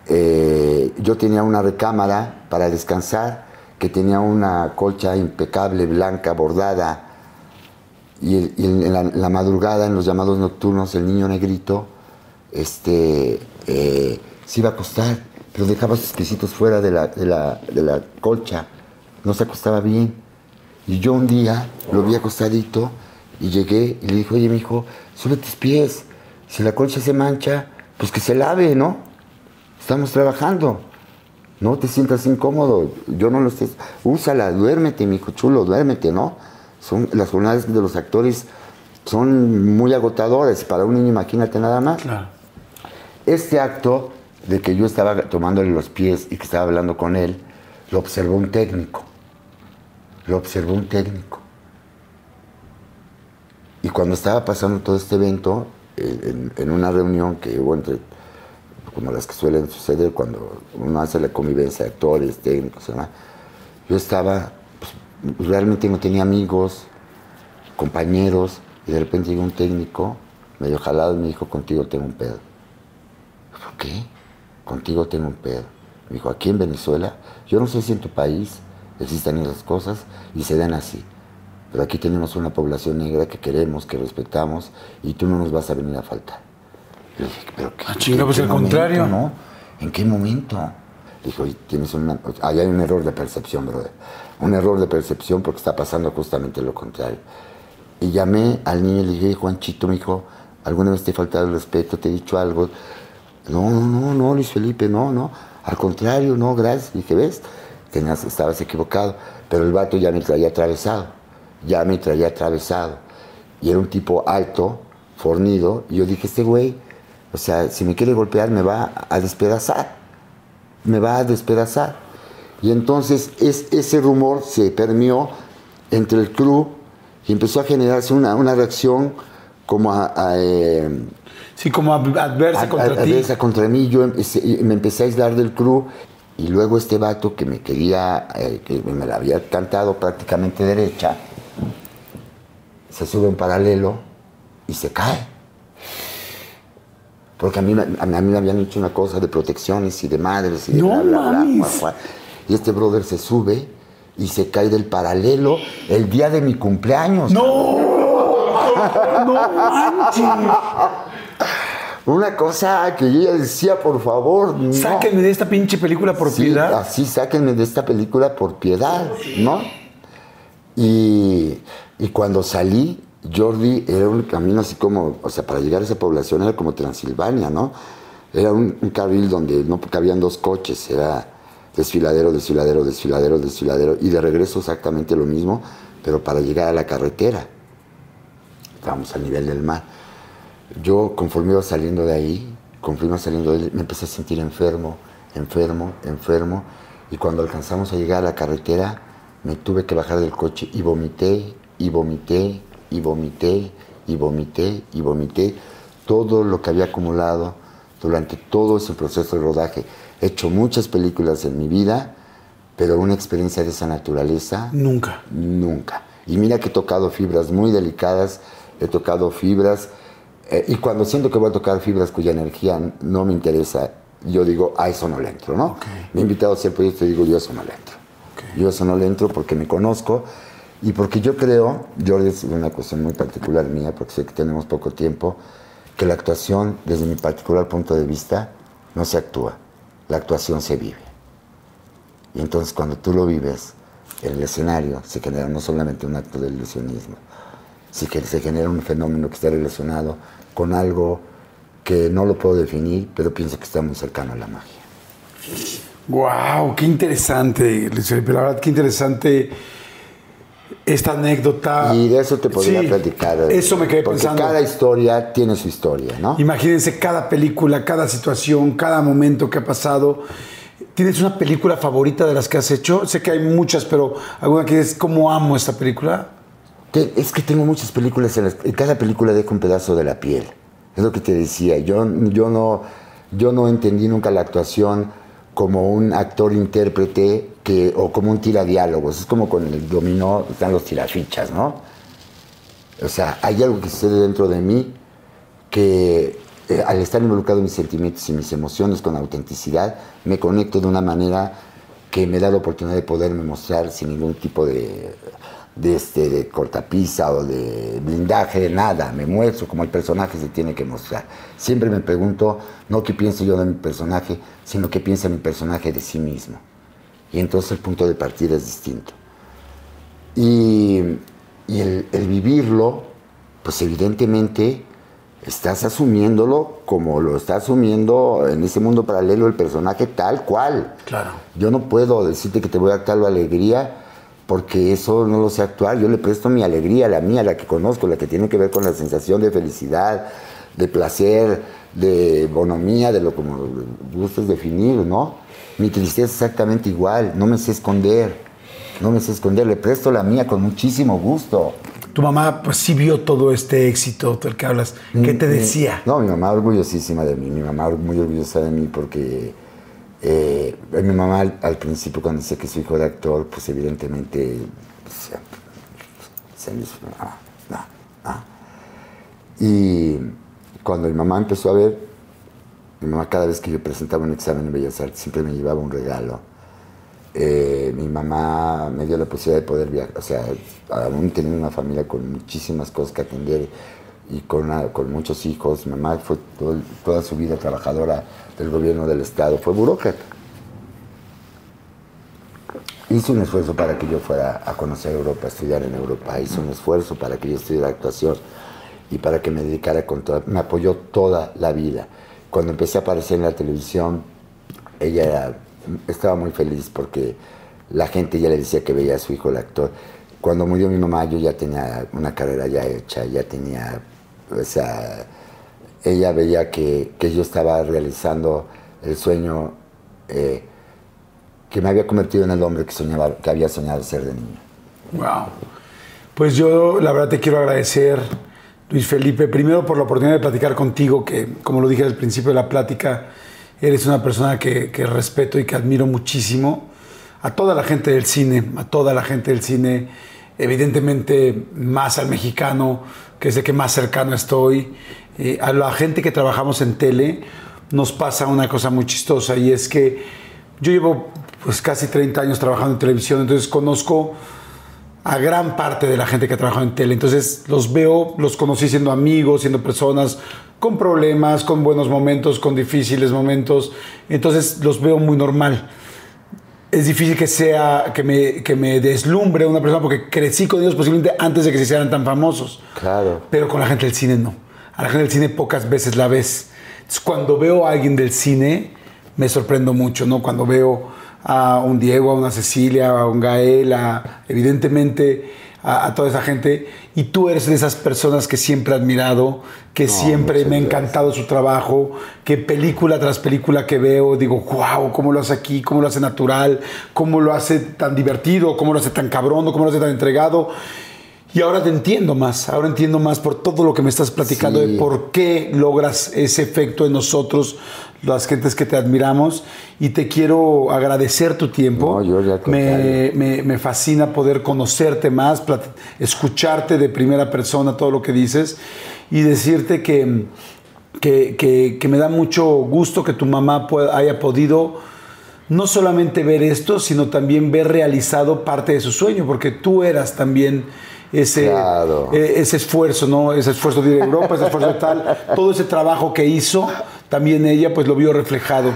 eh, yo tenía una recámara para descansar, que tenía una colcha impecable, blanca, bordada, y, y en, la, la madrugada, en los llamados nocturnos, el niño negrito este, eh, se iba a acostar, pero dejaba sus piecitos fuera de la, de la- de la colcha, no se acostaba bien. Y yo un día lo vi acostadito y llegué y le dije, oye, mijo, sube tus pies. Si la colcha se mancha, pues que se lave, ¿no? Estamos trabajando. No te sientas incómodo. Yo no lo estés. Úsala, duérmete, mijo chulo, duérmete, ¿no? Son, las jornadas de los actores son muy agotadoras. Para un niño, imagínate nada más. Claro. Este acto de que yo estaba tomándole los pies y que estaba hablando con él, lo observó un técnico. Lo observó un técnico. Y cuando estaba pasando todo este evento, eh, en, una reunión que hubo entre, como las que suelen suceder cuando uno hace la convivencia de actores, técnicos, demás, yo estaba, pues, realmente no tenía amigos, compañeros, y de repente llegó un técnico, medio jalado, y me dijo, contigo tengo un pedo. ¿Por qué? Contigo tengo un pedo. Me dijo, aquí en Venezuela, yo no sé si en tu país existen esas cosas y se dan así. Pero aquí tenemos una población negra que queremos, que respetamos, y tú no nos vas a venir a faltar. Le dije, pero ¿qué? Ah, ¿en pues, al momento, contrario. ¿no? ¿En qué momento? Dijo, "Oye, tienes una... Ahí hay un error de percepción, brother. Un error de percepción porque está pasando justamente lo contrario. Y llamé al niño y le dije, Juanchito, mi hijo, ¿alguna vez te he faltado el respeto? ¿Te he dicho algo? No, no, no, no, Luis Felipe, no, no. Al contrario, no, gracias. Dije, ¿ves? Tenías, estabas equivocado. Pero el vato ya me traía atravesado. Ya me traía atravesado. Y era un tipo alto, fornido. Y yo dije, este güey, o sea, si me quiere golpear, me va a despedazar. Me va a despedazar. Y entonces es, ese rumor se permeó entre el crew y empezó a generarse una, una reacción como a, a, eh, Sí, como ad- adversa a- contra a- ti. adversa contra mí. Yo empecé- me empecé a aislar del crew y luego este vato que me quería, eh, que me la había cantado prácticamente derecha, se sube en paralelo y se cae. Porque a mí, me- a mí me habían hecho una cosa de protecciones y de madres y de No bla, bla. Y este brother se sube y se cae del paralelo el día de mi cumpleaños. ¡No! ¡No manches! Una cosa que yo ya decía, por favor, no. Sáquenme de esta pinche película por Sí, piedad. así sáquenme de esta película por piedad, ¿no? Y, y cuando salí, Jordi era un camino así como, o sea, para llegar a esa población era como Transilvania, ¿no? Era un, un carril donde no cabían dos coches, era desfiladero, desfiladero, desfiladero, desfiladero, y de regreso exactamente lo mismo, pero para llegar a la carretera. Estábamos a nivel del mar. Yo, conforme iba saliendo de ahí, conforme iba saliendo de ahí, me empecé a sentir enfermo, enfermo, enfermo. Y cuando alcanzamos a llegar a la carretera, me tuve que bajar del coche y vomité, y vomité, y vomité, y vomité, y vomité todo lo que había acumulado durante todo ese proceso de rodaje. He hecho muchas películas en mi vida, pero una experiencia de esa naturaleza Nunca. Nunca. Y mira que he tocado fibras muy delicadas, he tocado fibras, eh, y cuando siento que voy a tocar fibras cuya energía no me interesa, yo digo, a eso no le entro, ¿no? Me he invitado proyectos y digo, yo a eso no le entro. Yo a eso no le entro porque me conozco y porque yo creo, Jordi, es una cuestión muy particular mía, porque sé que tenemos poco tiempo, que la actuación, desde mi particular punto de vista, no se actúa, la actuación se vive. Y entonces cuando tú lo vives en el escenario, se genera no solamente un acto de ilusionismo, sí que se genera un fenómeno que está relacionado con algo que no lo puedo definir, pero pienso que está muy cercano a la magia. Wow, qué interesante, Luis Felipe. La verdad, qué interesante esta anécdota. Y de eso te podría Sí, platicar. Eso me quedé porque pensando. cada historia tiene su historia, ¿no? Imagínense cada película, cada situación, cada momento que ha pasado. ¿Tienes una película favorita de las que has hecho? Sé que hay muchas, pero alguna que es cómo amo esta película. Es que tengo muchas películas, en, las, cada película dejo un pedazo de la piel. Es lo que te decía. Yo, yo, no, yo no entendí nunca la actuación como un actor-intérprete que, o como un tiradiálogos. Es como con el dominó están los tirafichas, ¿no? O sea, hay algo que sucede dentro de mí que eh, al estar involucrado en mis sentimientos y mis emociones con autenticidad, me conecto de una manera que me da la oportunidad de poderme mostrar sin ningún tipo de, de, este, de cortapisa o de blindaje, nada. Me muestro como el personaje se tiene que mostrar. Siempre me pregunto, no qué pienso yo de mi personaje, sino qué piensa mi personaje de sí mismo. Y entonces el punto de partida es distinto. Y, y el, el vivirlo, pues evidentemente estás asumiéndolo como lo está asumiendo en ese mundo paralelo el personaje tal cual. Claro. Yo no puedo decirte que te voy a actuar la alegría porque eso no lo sé actuar. Yo le presto mi alegría, la mía, la que conozco, la que tiene que ver con la sensación de felicidad, de placer, de bonomía, de lo como gustes definir, ¿no? Mi tristeza es exactamente igual, no me sé esconder, no me sé esconder, le presto la mía con muchísimo gusto. Tu mamá, pues sí vio todo este éxito del que hablas. ¿Qué te Mi- decía? No, mi mamá orgullosísima de mí, mi mamá muy orgullosa de mí porque eh, mi mamá al, principio cuando decía que su hijo era actor, pues evidentemente decía, se me hizo, ah, no, ah. Y cuando mi mamá empezó a ver, mi mamá cada vez que yo presentaba un examen en Bellas Artes siempre me llevaba un regalo. Eh, mi mamá me dio la posibilidad de poder viajar, o sea, aún teniendo una familia con muchísimas cosas que atender y con, muchos hijos, mi mamá fue toda su vida trabajadora del gobierno del Estado, fue burócrata. Hizo un esfuerzo para que yo fuera a conocer Europa, a estudiar en Europa, hizo un esfuerzo para que yo estudiara actuación y para que me dedicara con toda, me apoyó toda la vida. Cuando empecé a aparecer en la televisión, ella estaba muy feliz porque la gente ya le decía que veía a su hijo el actor. Cuando murió mi mamá yo ya tenía una carrera ya hecha, ya tenía, o sea, ella veía que, que yo estaba realizando el sueño eh, que me había convertido en el hombre que, soñaba, que había soñado ser de niño. Wow. Pues yo, la verdad, te quiero agradecer, Luis Felipe, primero por la oportunidad de platicar contigo, que, como lo dije al principio de la plática, eres una persona que, que respeto y que admiro muchísimo. A toda la gente del cine, a toda la gente del cine, evidentemente más al mexicano, que es el que más cercano estoy, eh, a la gente que trabajamos en tele, nos pasa una cosa muy chistosa y es que yo llevo pues casi 30 años trabajando en televisión, entonces conozco a gran parte de la gente que ha trabajado en tele. Entonces los veo, los conocí siendo amigos, siendo personas con problemas, con buenos momentos, con difíciles momentos. Entonces los veo muy normal. Es difícil que sea, que me, que me deslumbre una persona porque crecí con ellos posiblemente antes de que se hicieran tan famosos. Claro. Pero con la gente del cine no. A la gente del cine pocas veces la ves. Entonces, cuando veo a alguien del cine, me sorprendo mucho, ¿no? Cuando veo a un Diego, a una Cecilia, a un Gael, a, evidentemente a, a toda esa gente. Y tú eres de esas personas que siempre he admirado, que siempre me ha gracias. encantado su trabajo, que película tras película que veo, digo, wow, cómo lo hace aquí, cómo lo hace natural, cómo lo hace tan divertido, cómo lo hace tan cabrón, cómo lo hace tan entregado. Y ahora te entiendo más, ahora entiendo más por todo lo que me estás platicando Sí. de por qué logras ese efecto en nosotros, las gentes que te admiramos. Y te quiero agradecer tu tiempo. No, yo al me, me, me fascina poder conocerte más, escucharte de primera persona todo lo que dices y decirte que, que, que- que me da mucho gusto que tu mamá pueda- haya podido no solamente ver esto, sino también ver realizado parte de su sueño, porque tú eras también ese, Claro. eh, ese esfuerzo, ¿no? Ese esfuerzo de ir a Europa, ese esfuerzo de tal, todo ese trabajo que hizo, también ella pues lo vio reflejado.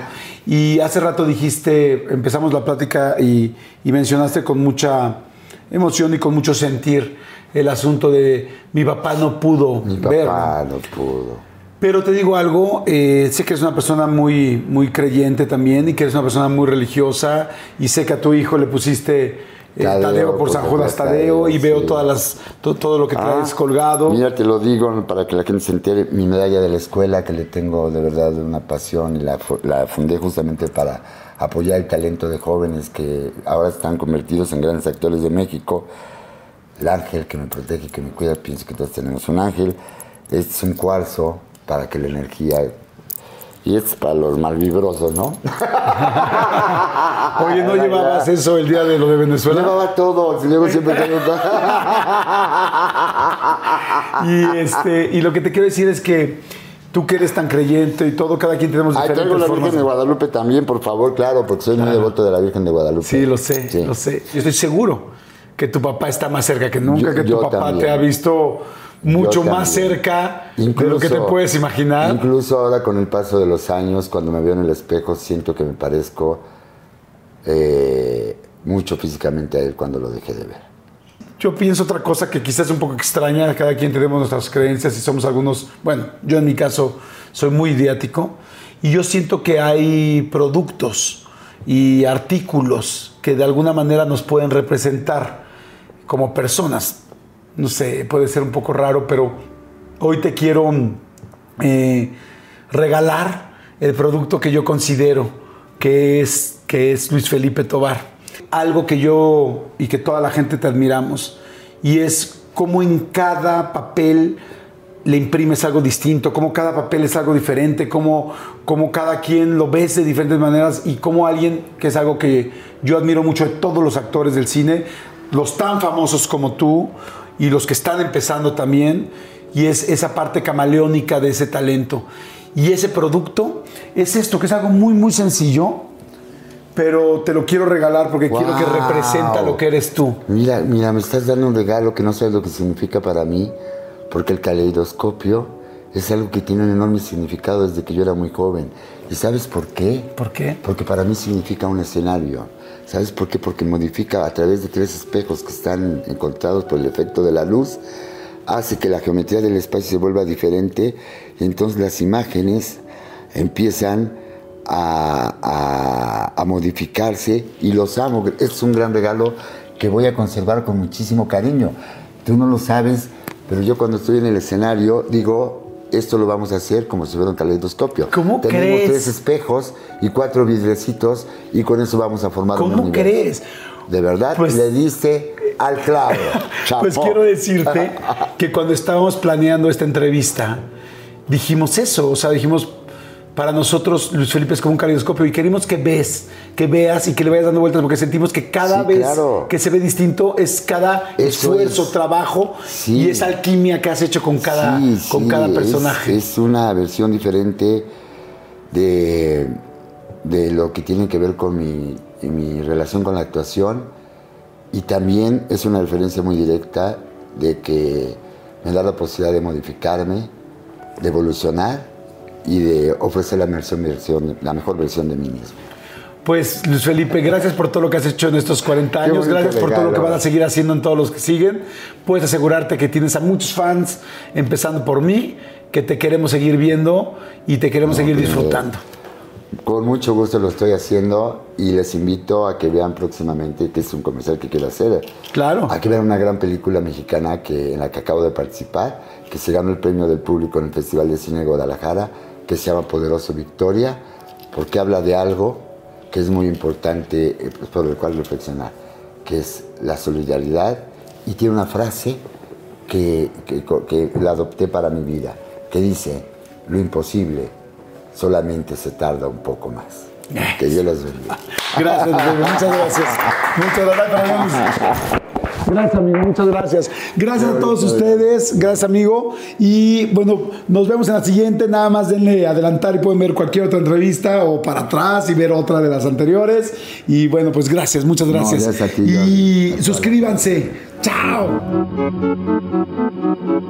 Y hace rato dijiste, empezamos la plática y, y mencionaste con mucha emoción y con mucho sentir el asunto de mi papá no pudo Mi verlo. papá no pudo. Pero te digo algo, eh, sé que eres una persona muy, muy creyente también y que eres una persona muy religiosa y sé que a tu hijo le pusiste Tadeo, Tadeo, por San Judas Tadeo, Tadeo, y veo sí. todas las, to- todo lo que traes Ah, colgado. Mira, te lo digo para que la gente se entere. Mi medalla de la escuela, que le tengo de verdad una pasión y la fundé justamente para apoyar el talento de jóvenes que ahora están convertidos en grandes actores de México. El ángel que me protege, que me cuida, pienso que todos tenemos un ángel. Este es un cuarzo para que la energía Y es para los malvibrosos, ¿no? Oye, ¿no llevabas eso el día de lo de Venezuela? Llevaba todo, y luego siempre tengo todo. Y, este, y lo que te quiero decir es que tú que eres tan creyente y todo, cada quien tenemos Ay, diferentes traigo la formas. Virgen de Guadalupe también, por favor, claro, porque soy muy devoto de la Virgen de Guadalupe. Sí, lo sé, Sí. lo sé. Yo estoy seguro que tu papá está más cerca que nunca, Yo- que tu papá también. te ha visto mucho más cerca de lo que te puedes imaginar. Incluso ahora con el paso de los años, cuando me veo en el espejo, siento que me parezco eh, mucho físicamente a él cuando lo dejé de ver. Yo pienso otra cosa que quizás es un poco extraña, cada quien tenemos nuestras creencias y somos algunos, bueno, yo en mi caso soy muy idiático y yo siento que hay productos y artículos que de alguna manera nos pueden representar como personas. No sé, puede ser un poco raro, pero hoy te quiero eh, regalar el producto que yo considero que es, que es Luis Felipe Tobar. Algo que yo y que toda la gente te admiramos. Y es cómo en cada papel le imprimes algo distinto, cómo cada papel es algo diferente, cómo, cómo cada quien lo ves de diferentes maneras y cómo alguien, que es algo que yo admiro mucho de todos los actores del cine, los tan famosos como tú y los que están empezando también, y es esa parte camaleónica de ese talento. Y ese producto es esto, que es algo muy, muy sencillo, pero te lo quiero regalar porque quiero que representa lo que eres tú. Mira, mira, me estás dando un regalo que no sabes lo que significa para mí, porque el caleidoscopio es algo que tiene un enorme significado desde que yo era muy joven. ¿Y sabes por qué? ¿Por qué? Porque para mí significa un escenario. ¿Sabes por qué? Porque modifica a través de tres espejos que están encontrados por el efecto de la luz, hace que la geometría del espacio se vuelva diferente y entonces las imágenes empiezan a, a- modificarse y los amo. Es un gran regalo que voy a conservar con muchísimo cariño. Tú no lo sabes, pero yo cuando estoy en el escenario digo, esto lo vamos a hacer como si fuera un caleidoscopio. ¿Cómo Tenemos crees? tres espejos y cuatro vidrecitos y con eso vamos a formar un ¿Cómo universo. crees? De verdad, Pues- le diste al clavo. Pues Chapó. quiero decirte que cuando estábamos planeando esta entrevista, dijimos eso, o sea, dijimos, para nosotros Luis Felipe es como un caleidoscopio y queremos que ves, que veas y que le vayas dando vueltas porque sentimos que cada Sí, vez claro. que se ve distinto es cada Eso esfuerzo, es. trabajo Sí. y esa alquimia que has hecho con cada, Sí, con cada es- personaje. Es, una versión diferente de, de lo que tiene que ver con mi, mi relación con la actuación y también es una referencia muy directa de que me da la posibilidad de modificarme, de evolucionar y de ofrecer la, versión- versión- la mejor versión de mí mismo. Pues Luis Felipe, gracias por todo lo que has hecho en estos 40 Qué años, gracias por todo lo que van a seguir haciendo en todos los que siguen. Puedes asegurarte que tienes a muchos fans, empezando por mí, que te queremos seguir viendo y te queremos seguir que- disfrutando. Con mucho gusto lo estoy haciendo y les invito a que vean próximamente, que es un comercial que quiero hacer. Claro. Hay que ver una gran película mexicana que, en la que acabo de participar, que se ganó el premio del público en el Festival de Cine de Guadalajara, que se llama Poderoso Victoria, porque habla de algo que es muy importante, eh, pues, por el cual reflexionar, que es la solidaridad, y tiene una frase que, que- que la adopté para mi vida, que dice, lo imposible solamente se tarda un poco más. Que Dios los bendiga. Gracias, muchas gracias. Muchas gracias. Gracias, amigo, muchas gracias. Gracias a todos ustedes, gracias, amigo. Y bueno, nos vemos en la siguiente. Nada más denle adelantar y pueden ver cualquier otra entrevista o para atrás y ver otra de las anteriores. Y bueno, pues gracias, muchas gracias. gracias a ti, y suscríbanse. Chao. We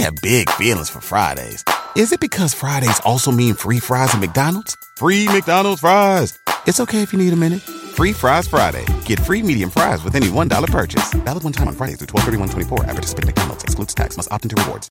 have big feelings for Fridays. Is it because Fridays also mean free fries at McDonald's? Free McDonald's fries. It's okay if you need a minute. Free Fries Friday. Get free medium fries with any $1 purchase. Valid one time on Fridays through 12 at participating McDonald's. Excludes tax. Must opt into rewards.